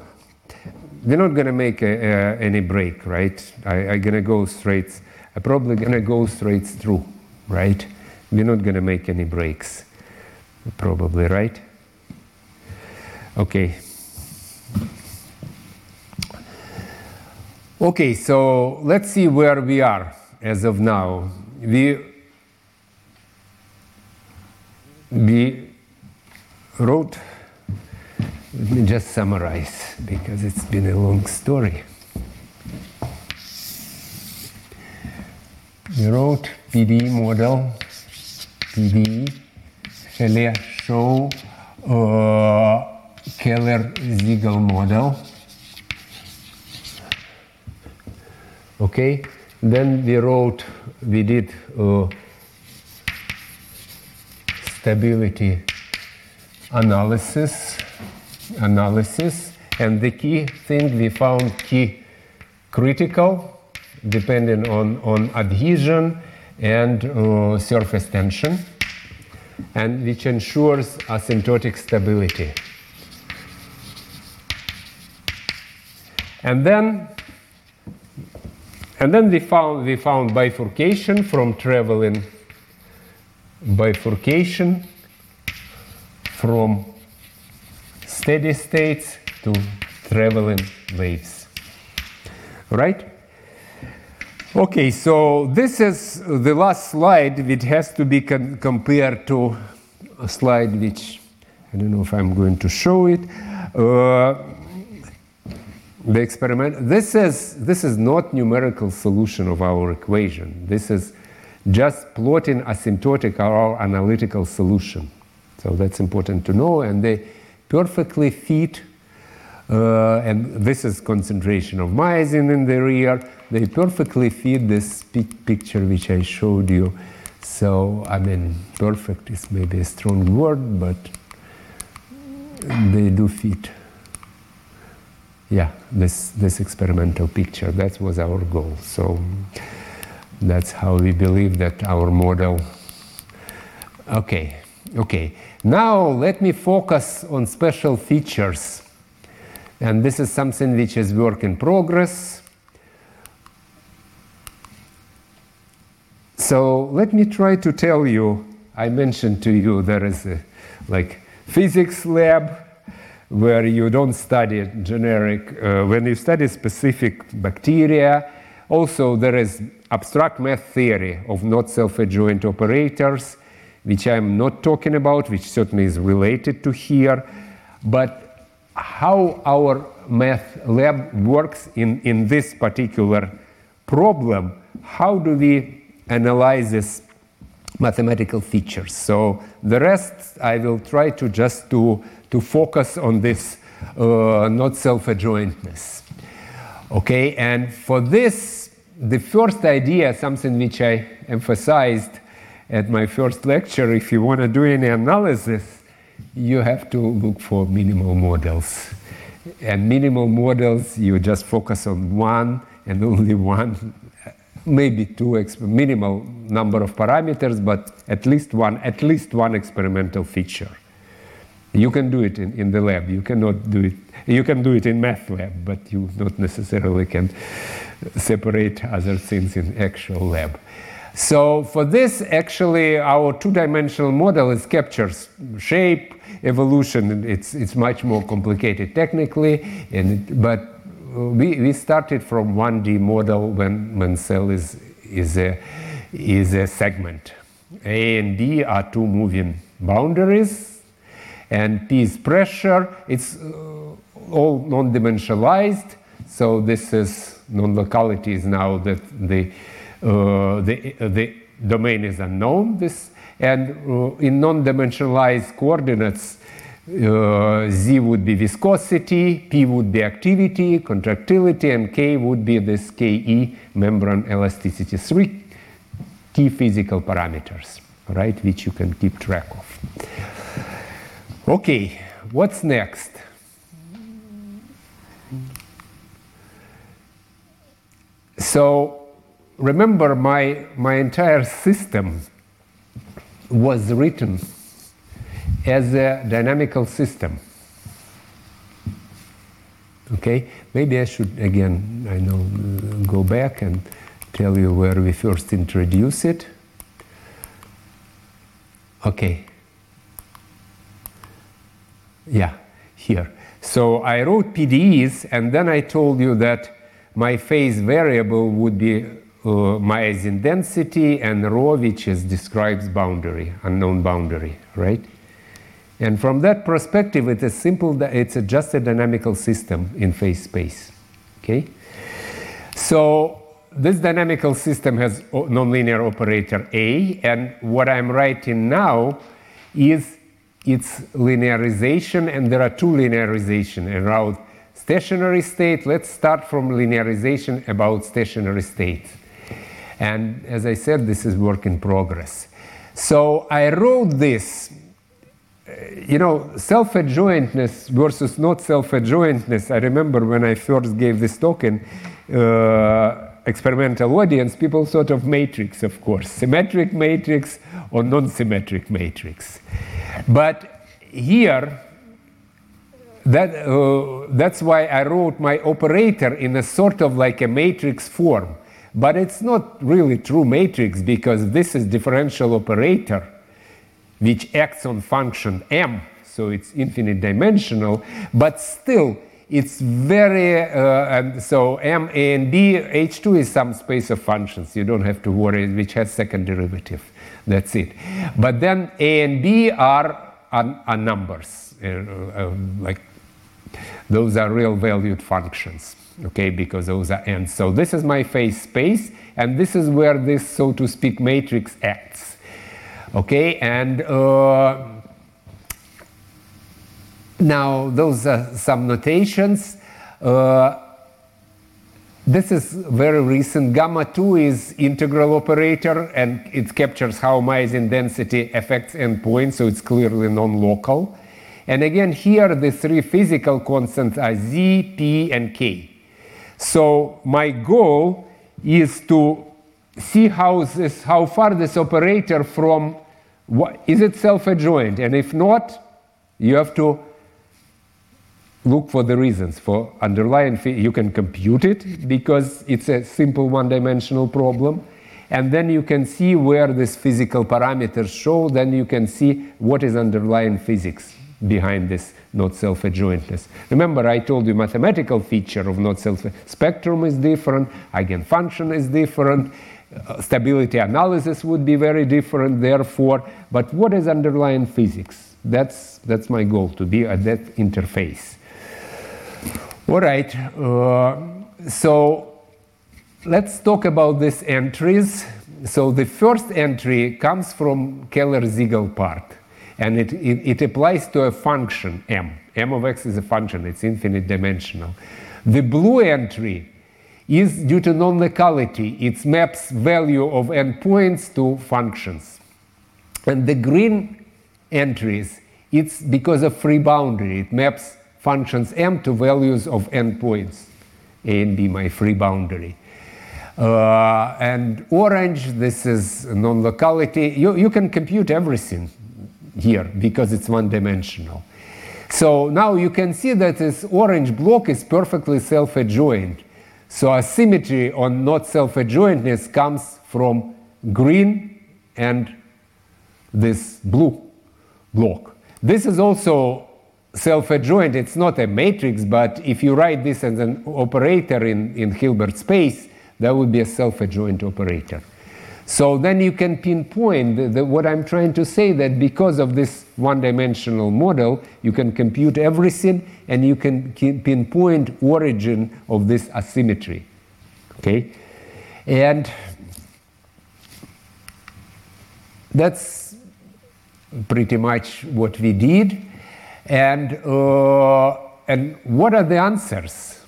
we're not going to make a, a, any break, right? I, I'm going to go straight. I'm probably going to go straight through, right? We're not going to make any breaks, probably, right? Okay. Okay, so let's see where we are as of now. We we wrote. Let me just summarize because it's been a long story. We wrote PD model, PD, Shelley show uh, Keller-Segel model. Okay, then we wrote, we did uh, stability analysis, analysis, and the key thing we found key critical, depending on, on adhesion and uh, surface tension, and which ensures asymptotic stability. And then and then we found, found bifurcation from traveling, bifurcation from steady states to traveling waves. Right? Okay, so this is the last slide which has to be compared to a slide which I don't know if I'm going to show it. Uh, the experiment. This is this is not numerical solution of our equation. This is just plotting asymptotic or analytical solution. So that's important to know and they perfectly fit uh, and this is concentration of myosin in the rear. They perfectly fit this picture which i showed you. So i mean perfect is maybe a strong word but they do fit yeah, this, this experimental picture. That was our goal. So that's how we believe that our model. Okay, okay. Now let me focus on special features. And this is something which is work in progress. So let me try to tell you. I mentioned to you there is a like physics lab where you don't study generic, uh, when you study specific bacteria. Also, there is abstract math theory of not self-adjoint operators, which I'm not talking about, which certainly is related to here. But how our math lab works in, in this particular problem, how do we analyze this mathematical features? So the rest I will try to just to to focus on this uh, not self-adjointness. Okay, and for this, the first idea, something which I emphasized at my first lecture, if you want to do any analysis, you have to look for minimal models. And minimal models, you just focus on one and only one, maybe two minimal number of parameters, but at least one, at least one experimental feature. You can do it in, in the lab. You cannot do it. You can do it in math lab, but you not necessarily can separate other things in actual lab. So for this, actually, our two-dimensional model is captures shape, evolution. It's it's much more complicated technically, and it, but we, we started from 1D model when when cell is is a is a segment. A and D are two moving boundaries and P is pressure. It's uh, all non-dimensionalized. So this is non-locality is now that the, uh, the, the domain is unknown. This and uh, in non-dimensionalized coordinates, uh, Z would be viscosity, P would be activity, contractility, and K would be this Ke membrane elasticity. Three key physical parameters, right, which you can keep track of. Okay, what's next? So remember, my, my entire system was written as a dynamical system. Okay, maybe I should again, I know, uh, go back and tell you where we first introduce it. Okay. Yeah, here. So I wrote PDEs and then I told you that my phase variable would be uh, myosin density and rho, which is describes boundary, unknown boundary, right? And from that perspective, it is simple. That it's a just a dynamical system in phase space. Okay. So this dynamical system has nonlinear operator A, and what I'm writing now is its linearization, and there are two linearization around stationary state. Let's start from linearization about stationary state. And as I said, this is work in progress. So I wrote this you know, self-adjointness versus not self-adjointness. I remember when I first gave this talk in uh, experimental audience, people thought of matrix, of course, symmetric matrix or non-symmetric matrix. But here, that, uh, that's why I wrote my operator in a sort of like a matrix form. But it's not really true matrix because this is differential operator which acts on function m, so it's infinite dimensional, but still it's very, uh, and so m, a, and d, h2 is some space of functions. You don't have to worry, which has second derivative. That's it. But then a and b are, are, are numbers, uh, uh, like those are real valued functions, okay, because those are n's. So this is my phase space, and this is where this, so to speak, matrix acts. Okay, and uh, now those are some notations. Uh, this is very recent. Gamma 2 is integral operator and it captures how myosin density affects endpoints, so it's clearly non-local. And again, here the three physical constants are Z, P, and K. So my goal is to see how, this, how far this operator from is it self-adjoint? And if not, you have to look for the reasons for underlying. You can compute it because it's a simple one-dimensional problem. And then you can see where these physical parameters show. Then you can see what is underlying physics behind this not self-adjointness. Remember, I told you mathematical feature of not self spectrum is different, eigenfunction is different, uh, stability analysis would be very different, therefore. But what is underlying physics? That's, that's my goal, to be at that interface. All right, uh, so let's talk about these entries. So the first entry comes from Keller-Segel part, and it, it, it applies to a function m. m of x is a function, it's infinite dimensional. The blue entry is due to non-locality. It maps value of endpoints to functions. And the green entries, it's because of free boundary. It maps functions m to values of endpoints. A and B, my free boundary. Uh, and orange, this is non-locality. You, you can compute everything here because it's one-dimensional. So now you can see that this orange block is perfectly self-adjoint. So asymmetry on not self-adjointness comes from green and this blue block. This is also self-adjoint. It's not a matrix, but if you write this as an operator in, in Hilbert space, that would be a self-adjoint operator. So then you can pinpoint the, the, what I'm trying to say that because of this one-dimensional model, you can compute everything and you can pinpoint origin of this asymmetry. Okay, and that's pretty much what we did. And uh, and what are the answers?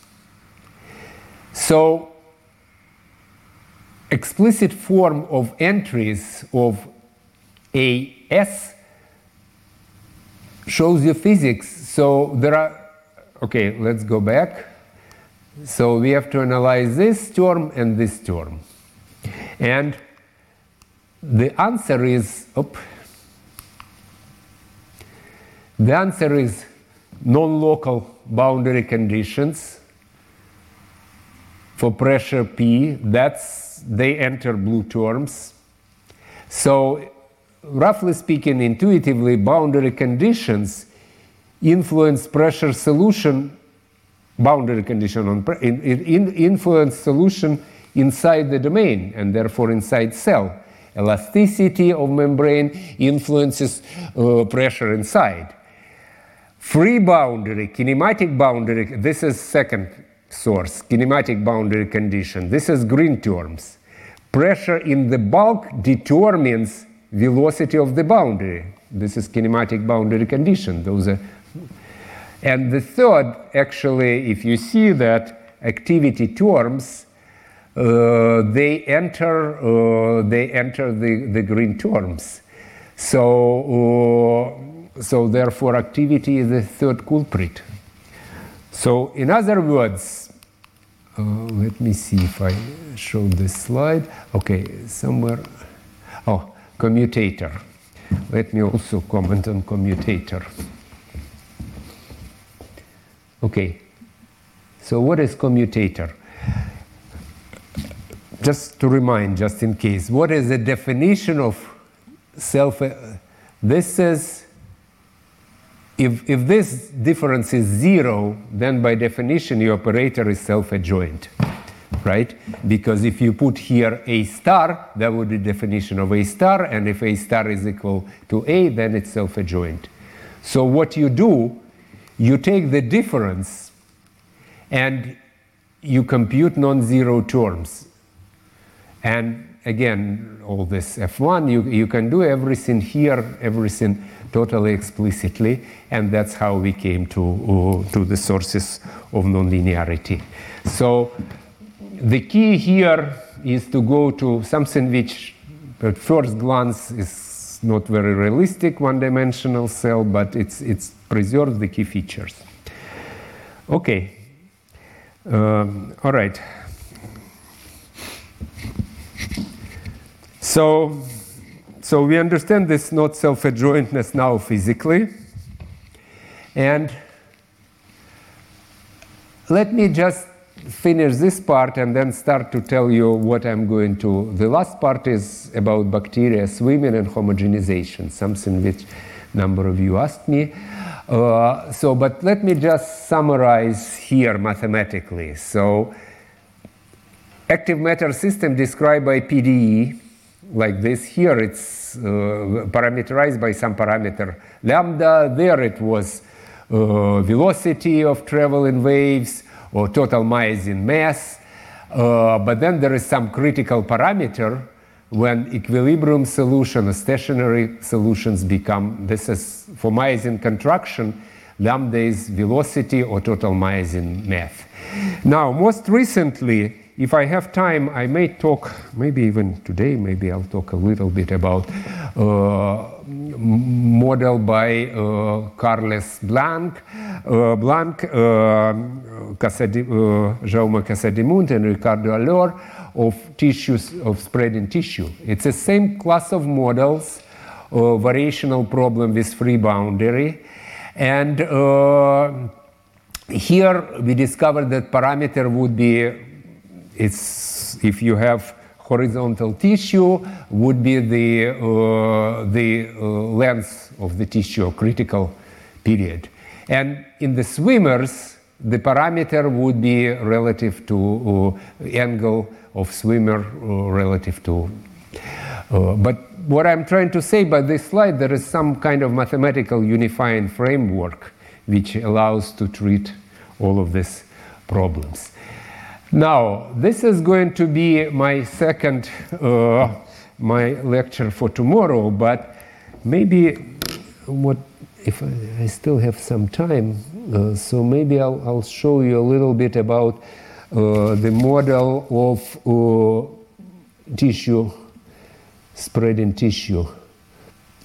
So explicit form of entries of AS shows you physics. So there are, okay, let's go back. So we have to analyze this term and this term. And the answer is, oh, the answer is non-local boundary conditions for pressure P. That's they enter blue terms. So, roughly speaking, intuitively, boundary conditions influence pressure solution boundary condition on in, in, influence solution inside the domain and therefore inside cell. Elasticity of membrane influences uh, pressure inside. Free boundary, kinematic boundary, this is second source, kinematic boundary condition. This is green terms. Pressure in the bulk determines velocity of the boundary. This is kinematic boundary condition. Those are and the third, actually, if you see that activity terms, uh, they enter uh, they enter the, the green terms. So uh, so therefore activity is the third culprit. So in other words, uh, let me see if I show this slide. Okay, somewhere. Oh, commutator. Let me also comment on commutator. Okay, so what is commutator? Just to remind, just in case, what is the definition of self? This is if, if this difference is zero, then by definition your operator is self-adjoint, right? Because if you put here a star, that would be definition of a star, and if a star is equal to a, then it's self-adjoint. So what you do you take the difference and you compute non-zero terms. And again, all this F1, you, you can do everything here, everything totally explicitly, and that's how we came to, uh, to the sources of nonlinearity. So the key here is to go to something which at first glance is not very realistic, one-dimensional cell, but it's, it's preserves the key features. Okay. Um, all right. So, so we understand this not self-adjointness now physically. And let me just finish this part and then start to tell you what I'm going to. The last part is about bacteria swimming and homogenization, something which a number of you asked me. Uh, so, but let me just summarize here mathematically. So, active matter system described by PDE, like this. Here it's uh, parameterized by some parameter lambda. There it was uh, velocity of travel in waves or total myosin mass. Uh, but then there is some critical parameter when equilibrium solution or stationary solutions become, this is for myosin contraction, lambda is velocity or total myosin mass. Now, most recently, if I have time, I may talk, maybe even today, maybe I'll talk a little bit about uh, model by uh, Carles Blanch, uh, Blanch, uh, Cassadi, uh, Jaume and Ricardo Allor of tissues of spreading tissue. It's the same class of models, uh, variational problem with free boundary, and here we discovered that parameter would be it's if you have horizontal tissue would be the uh, the uh, length of the tissue critical period and in the swimmers the parameter would be relative to uh, angle of swimmer relative to. But what I'm trying to say by this slide, there is some kind of mathematical unifying framework which allows to treat all of these problems. Now, this is going to be my second, uh, my lecture for tomorrow, but maybe what if I, still have some time, uh, so maybe I'll, I'll, show you a little bit about uh, the model of uh, tissue, spreading tissue.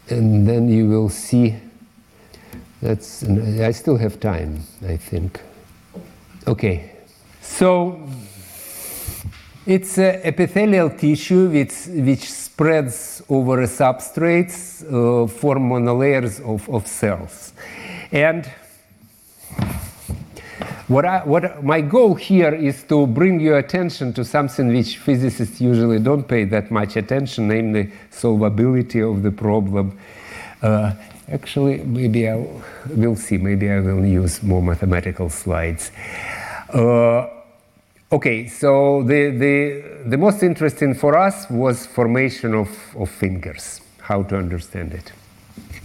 And then you will see that's, I still have time, I think. Okay, so it's a epithelial tissue which, which spreads over substrates, uh, form monolayers of, of cells. And what, I, what my goal here is to bring your attention to something which physicists usually don't pay that much attention, namely solvability of the problem. Uh, actually, maybe I will see. Maybe I will use more mathematical slides. Uh, okay, so the, the, the most interesting for us was formation of, of fingers, how to understand it.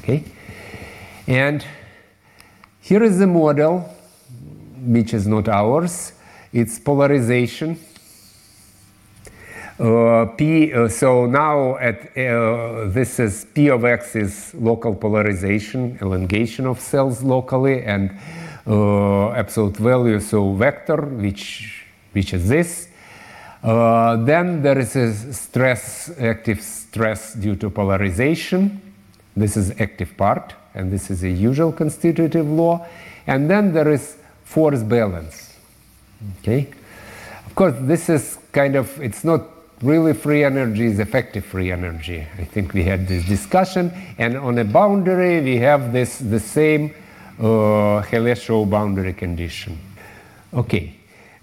Okay, and here is the model which is not ours. It's polarization. Uh, P, uh, so now at uh, this is P of x is local polarization, elongation of cells locally, and uh, absolute value, so vector, which, which is this. Uh, then there is a stress, active stress due to polarization. This is active part, and this is a usual constitutive law. And then there is force balance. Okay? Of course, this is kind of, it's not really free energy, it's effective free energy. I think we had this discussion. And on a boundary, we have this the same uh, boundary condition. Okay.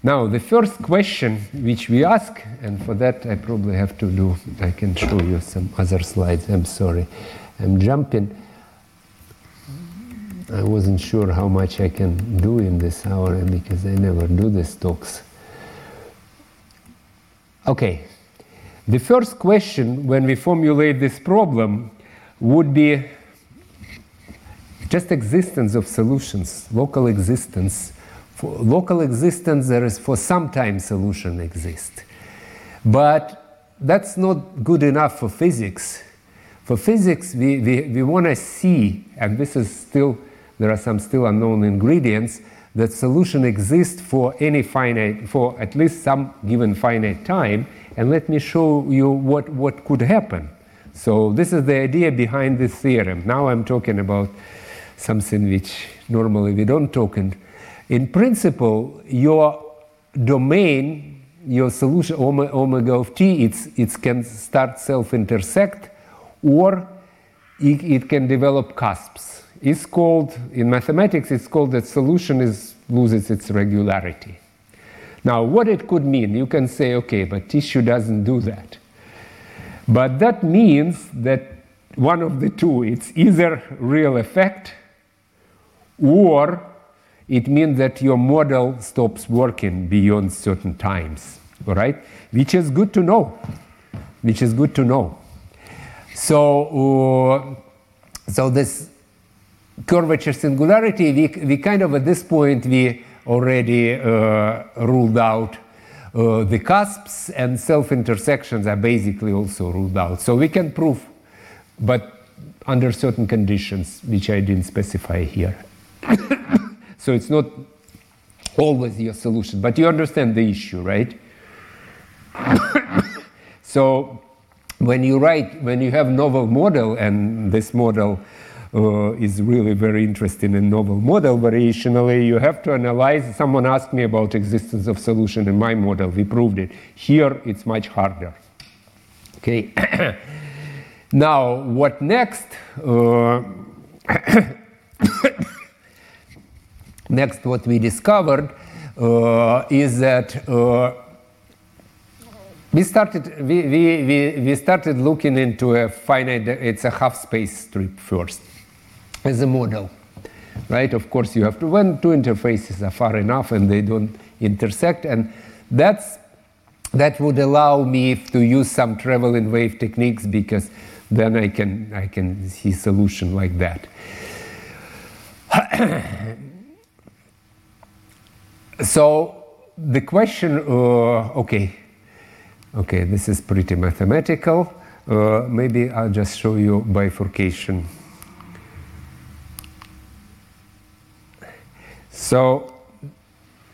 Now, the first question which we ask, and for that I probably have to do, I can show you some other slides. I'm sorry. I'm jumping. I wasn't sure how much I can do in this hour because I never do these talks. Okay, the first question when we formulate this problem would be just existence of solutions, local existence. For local existence, there is for some time solution exist. But that's not good enough for physics. For physics, we, we, we want to see, and this is still there are some still unknown ingredients, that solution exists for any finite, for at least some given finite time. And let me show you what, what could happen. So this is the idea behind this theorem. Now I'm talking about something which normally we don't talk in. In principle, your domain, your solution omega of t, it's, it can start self-intersect or it, it can develop cusps is called, in mathematics, it's called that solution is, loses its regularity. Now, what it could mean, you can say, okay, but tissue doesn't do that. But that means that one of the two, it's either real effect or it means that your model stops working beyond certain times, all right? Which is good to know, which is good to know. So, uh, so this curvature singularity, we, we kind of at this point we already uh, ruled out uh, the cusps and self-intersections are basically also ruled out. So we can prove, but under certain conditions, which I didn't specify here. so it's not always your solution, but you understand the issue, right? so when you write, when you have novel model and this model uh, is really very interesting and novel model variationally. You have to analyze. Someone asked me about existence of solution in my model. We proved it. Here, it's much harder. Okay. now, what next? Uh, next, what we discovered uh, is that uh, we started we, we, we, started looking into a finite it's a half space strip first as a model, right? Of course, you have to, when two interfaces are far enough and they don't intersect, and that's, that would allow me to use some traveling wave techniques because then I can, I can see solution like that. so the question, uh, okay, okay, this is pretty mathematical. Uh, maybe I'll just show you bifurcation. So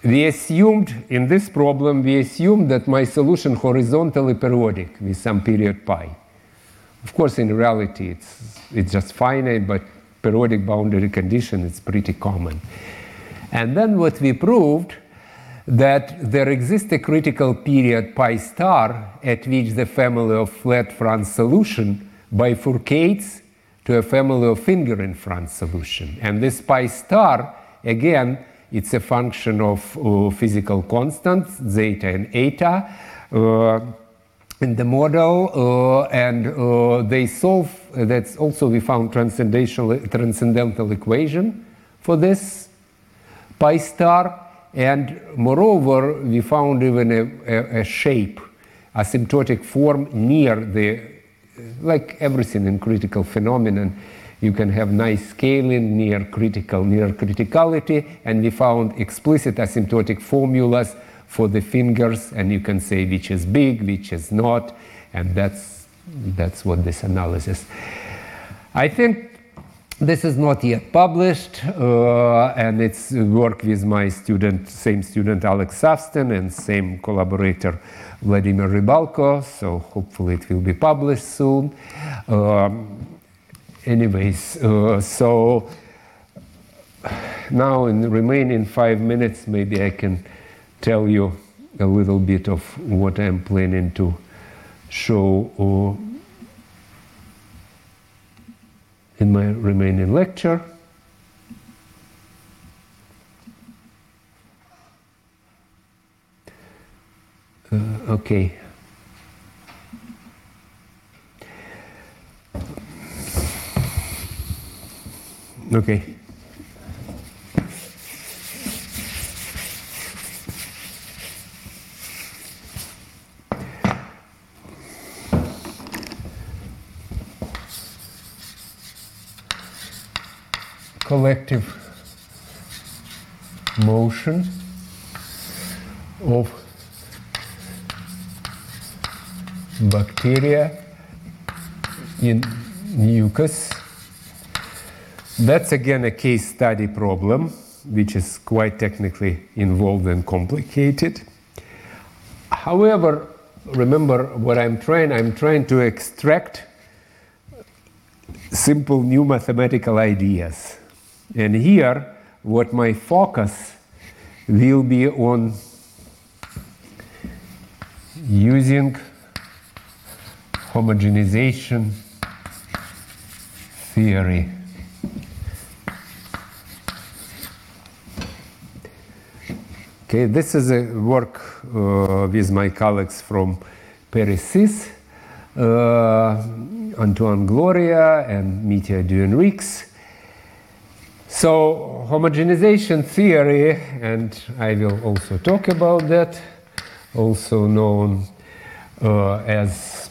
we assumed in this problem, we assumed that my solution horizontally periodic with some period pi. Of course, in reality, it's, it's just finite, but periodic boundary condition is pretty common. And then what we proved that there exists a critical period pi star at which the family of flat fronts solution bifurcates to a family of finger in Franz solution. And this pi star again, It's a function of uh, physical constants, zeta and eta, uh, in the model, uh, and uh, they solve. That's also we found transcendental transcendental equation for this pi star, and moreover, we found even a, a, a shape, asymptotic form near the, like everything in critical phenomenon you can have nice scaling near critical, near criticality, and we found explicit asymptotic formulas for the fingers, and you can say which is big, which is not, and that's that's what this analysis. I think this is not yet published, uh, and it's work with my student, same student Alex Safsten, and same collaborator Vladimir Rybalko. So hopefully it will be published soon. Um, anyways, uh, so now in the remaining five minutes, maybe I can tell you a little bit of what I'm planning to show uh, in my remaining lecture. Uh, okay. Okay. Collective motion of bacteria in mucus that's again a case study problem, which is quite technically involved and complicated. However, remember what I'm trying, I'm trying to extract simple new mathematical ideas. And here, what my focus will be on using homogenization theory. Okay, this is a work uh, with my colleagues from Paris uh, Antoine Gloria and Mitia Duerinckx. So, homogenization theory, and I will also talk about that, also known uh, as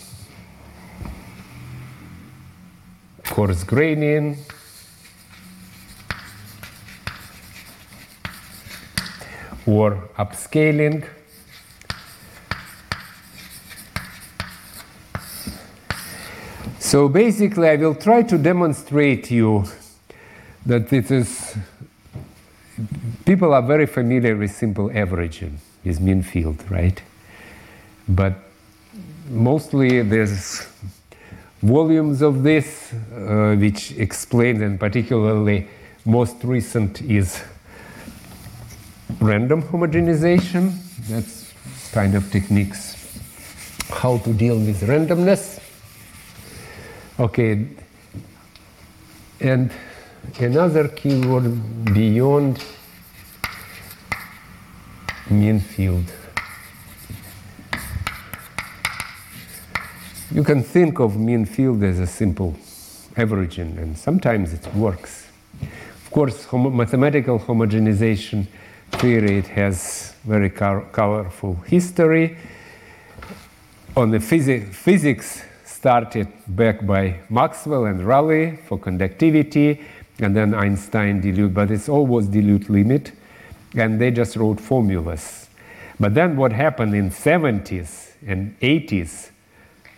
coarse graining or upscaling. So basically, I will try to demonstrate you that it is people are very familiar with simple averaging, with mean field, right? But mostly there's volumes of this uh, which explain, and particularly most recent is random homogenization. That's kind of techniques how to deal with randomness. Okay, and another keyword beyond mean field. You can think of mean field as a simple averaging, and sometimes it works. Of course, homo mathematical homogenization theory it has very colorful history. On the phys physics started back by Maxwell and Rayleigh for conductivity, and then Einstein dilute, but it's always dilute limit, and they just wrote formulas. But then what happened in 70s and 80s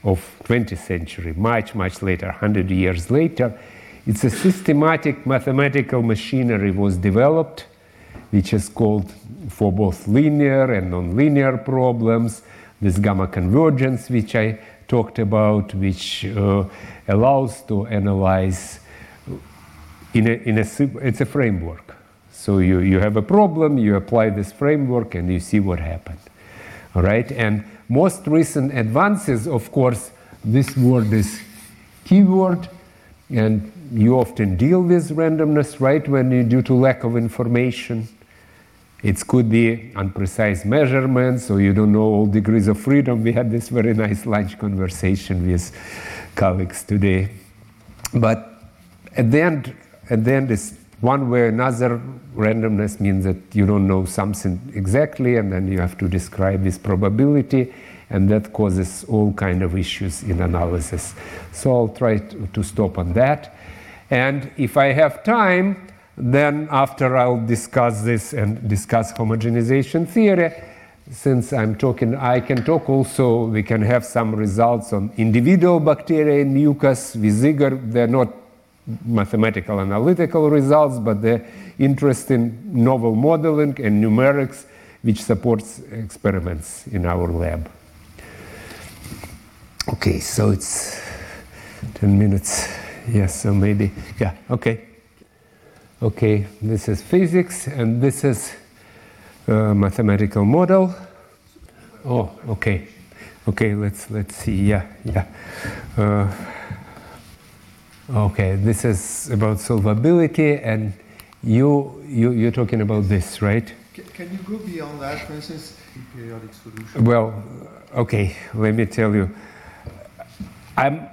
of 20th century, much, much later, 100 years later, it's a systematic mathematical machinery was developed which is called for both linear and nonlinear problems, this gamma convergence, which I talked about, which uh, allows to analyze in a, in a, it's a framework. So you, you have a problem, you apply this framework, and you see what happened. All right, and most recent advances, of course, this word is keyword, and you often deal with randomness, right, when you, due to lack of information It could be unprecise measurements, or you don't know all degrees of freedom. We had this very nice lunch conversation with colleagues today. But at the end, at then end, is one way or another. Randomness means that you don't know something exactly, and then you have to describe this probability, and that causes all kind of issues in analysis. So I'll try to, to stop on that. And if I have time, then after I'll discuss this and discuss homogenization theory, since I'm talking, I can talk also, we can have some results on individual bacteria in mucus with. They're not mathematical analytical results, but they're interesting novel modeling and numerics which supports experiments in our lab. Okay, so it's 10 minutes. Yes, so maybe, yeah, okay. Okay, this is physics, and this is a mathematical model. Oh, okay, okay. Let's let's see. Yeah, yeah. Uh, okay, this is about solvability, and you you you're talking about this, right? Can, can you go beyond that? For instance, periodic solution. Well, okay. Let me tell you. I'm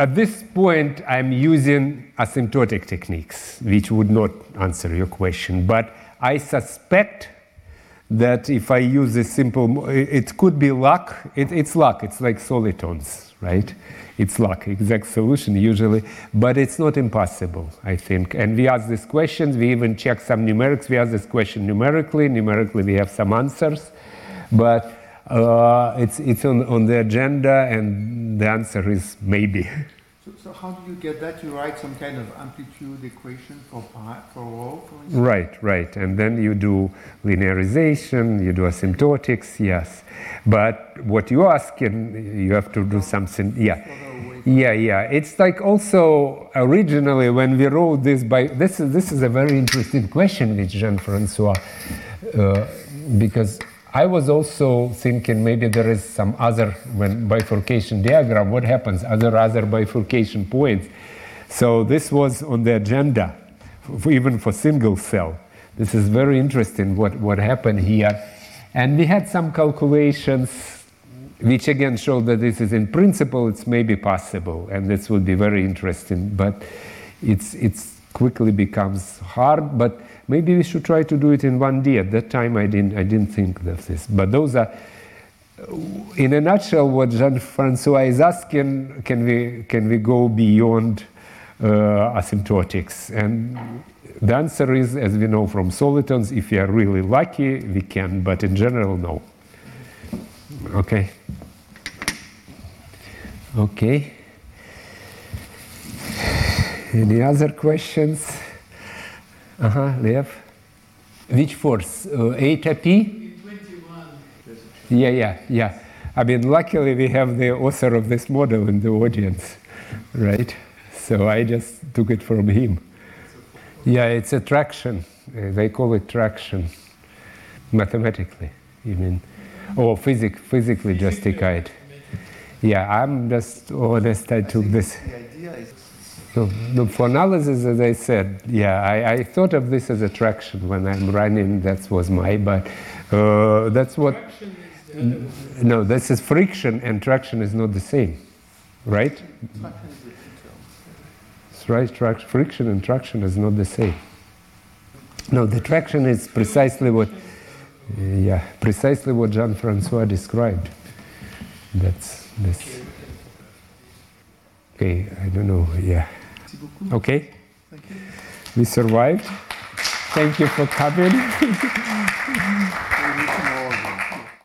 at this point, I'm using asymptotic techniques, which would not answer your question. But I suspect that if I use a simple, it could be luck. It, it's luck. It's like solitons, right? It's luck, exact solution usually, but it's not impossible, I think. And we ask these questions. We even check some numerics. We ask this question numerically. Numerically, we have some answers, but uh, it's, it's on, on the agenda, and the answer is maybe. So, so how do you get that? You write some kind of amplitude equation for pi, for rho, for instance? Right, right. And then you do linearization, you do asymptotics, yes. But what you ask, you have to do something, yeah. Yeah, yeah. It's like also originally when we wrote this by this is this is a very interesting question which Jean-Francois uh, because I was also thinking maybe there is some other when bifurcation diagram, what happens, other other bifurcation points. So this was on the agenda, for, even for single cell. This is very interesting what, what happened here. And we had some calculations which again show that this is in principle it's maybe possible and this would be very interesting, but it's it's quickly becomes hard, but maybe we should try to do it in one day. At that time, I didn't, I didn't think of this. But those are, in a nutshell, what Jean-Francois is asking, can we, can we go beyond uh, asymptotics? And the answer is, as we know from solitons, if we are really lucky, we can, but in general, no. Okay. Okay. Any other questions? Uh-huh, Lev. Which force? Uh, eta P? Yeah, yeah, yeah. I mean, luckily we have the author of this model in the audience, right? So I just took it from him. Yeah, it's a traction. Uh, they call it traction, mathematically. You mean, or physic, physically justified. Yeah, I'm just honest. I took this. The So, no, for analysis, as I said, yeah, I, I thought of this as attraction when I'm running. That was my, but uh, that's what. No, this is friction, and traction is not the same, right? traction is the detail. That's right. Traction, friction and traction is not the same. No, the traction is precisely what, yeah, precisely what Jean-Francois described. That's this. Okay, I don't know. Yeah. Beaucoup. Okay. Thank you. We survived. Thank you for coming.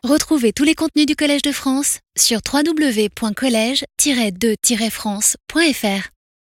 Retrouvez tous les contenus du Collège de France sur www.colège-2-france.fr.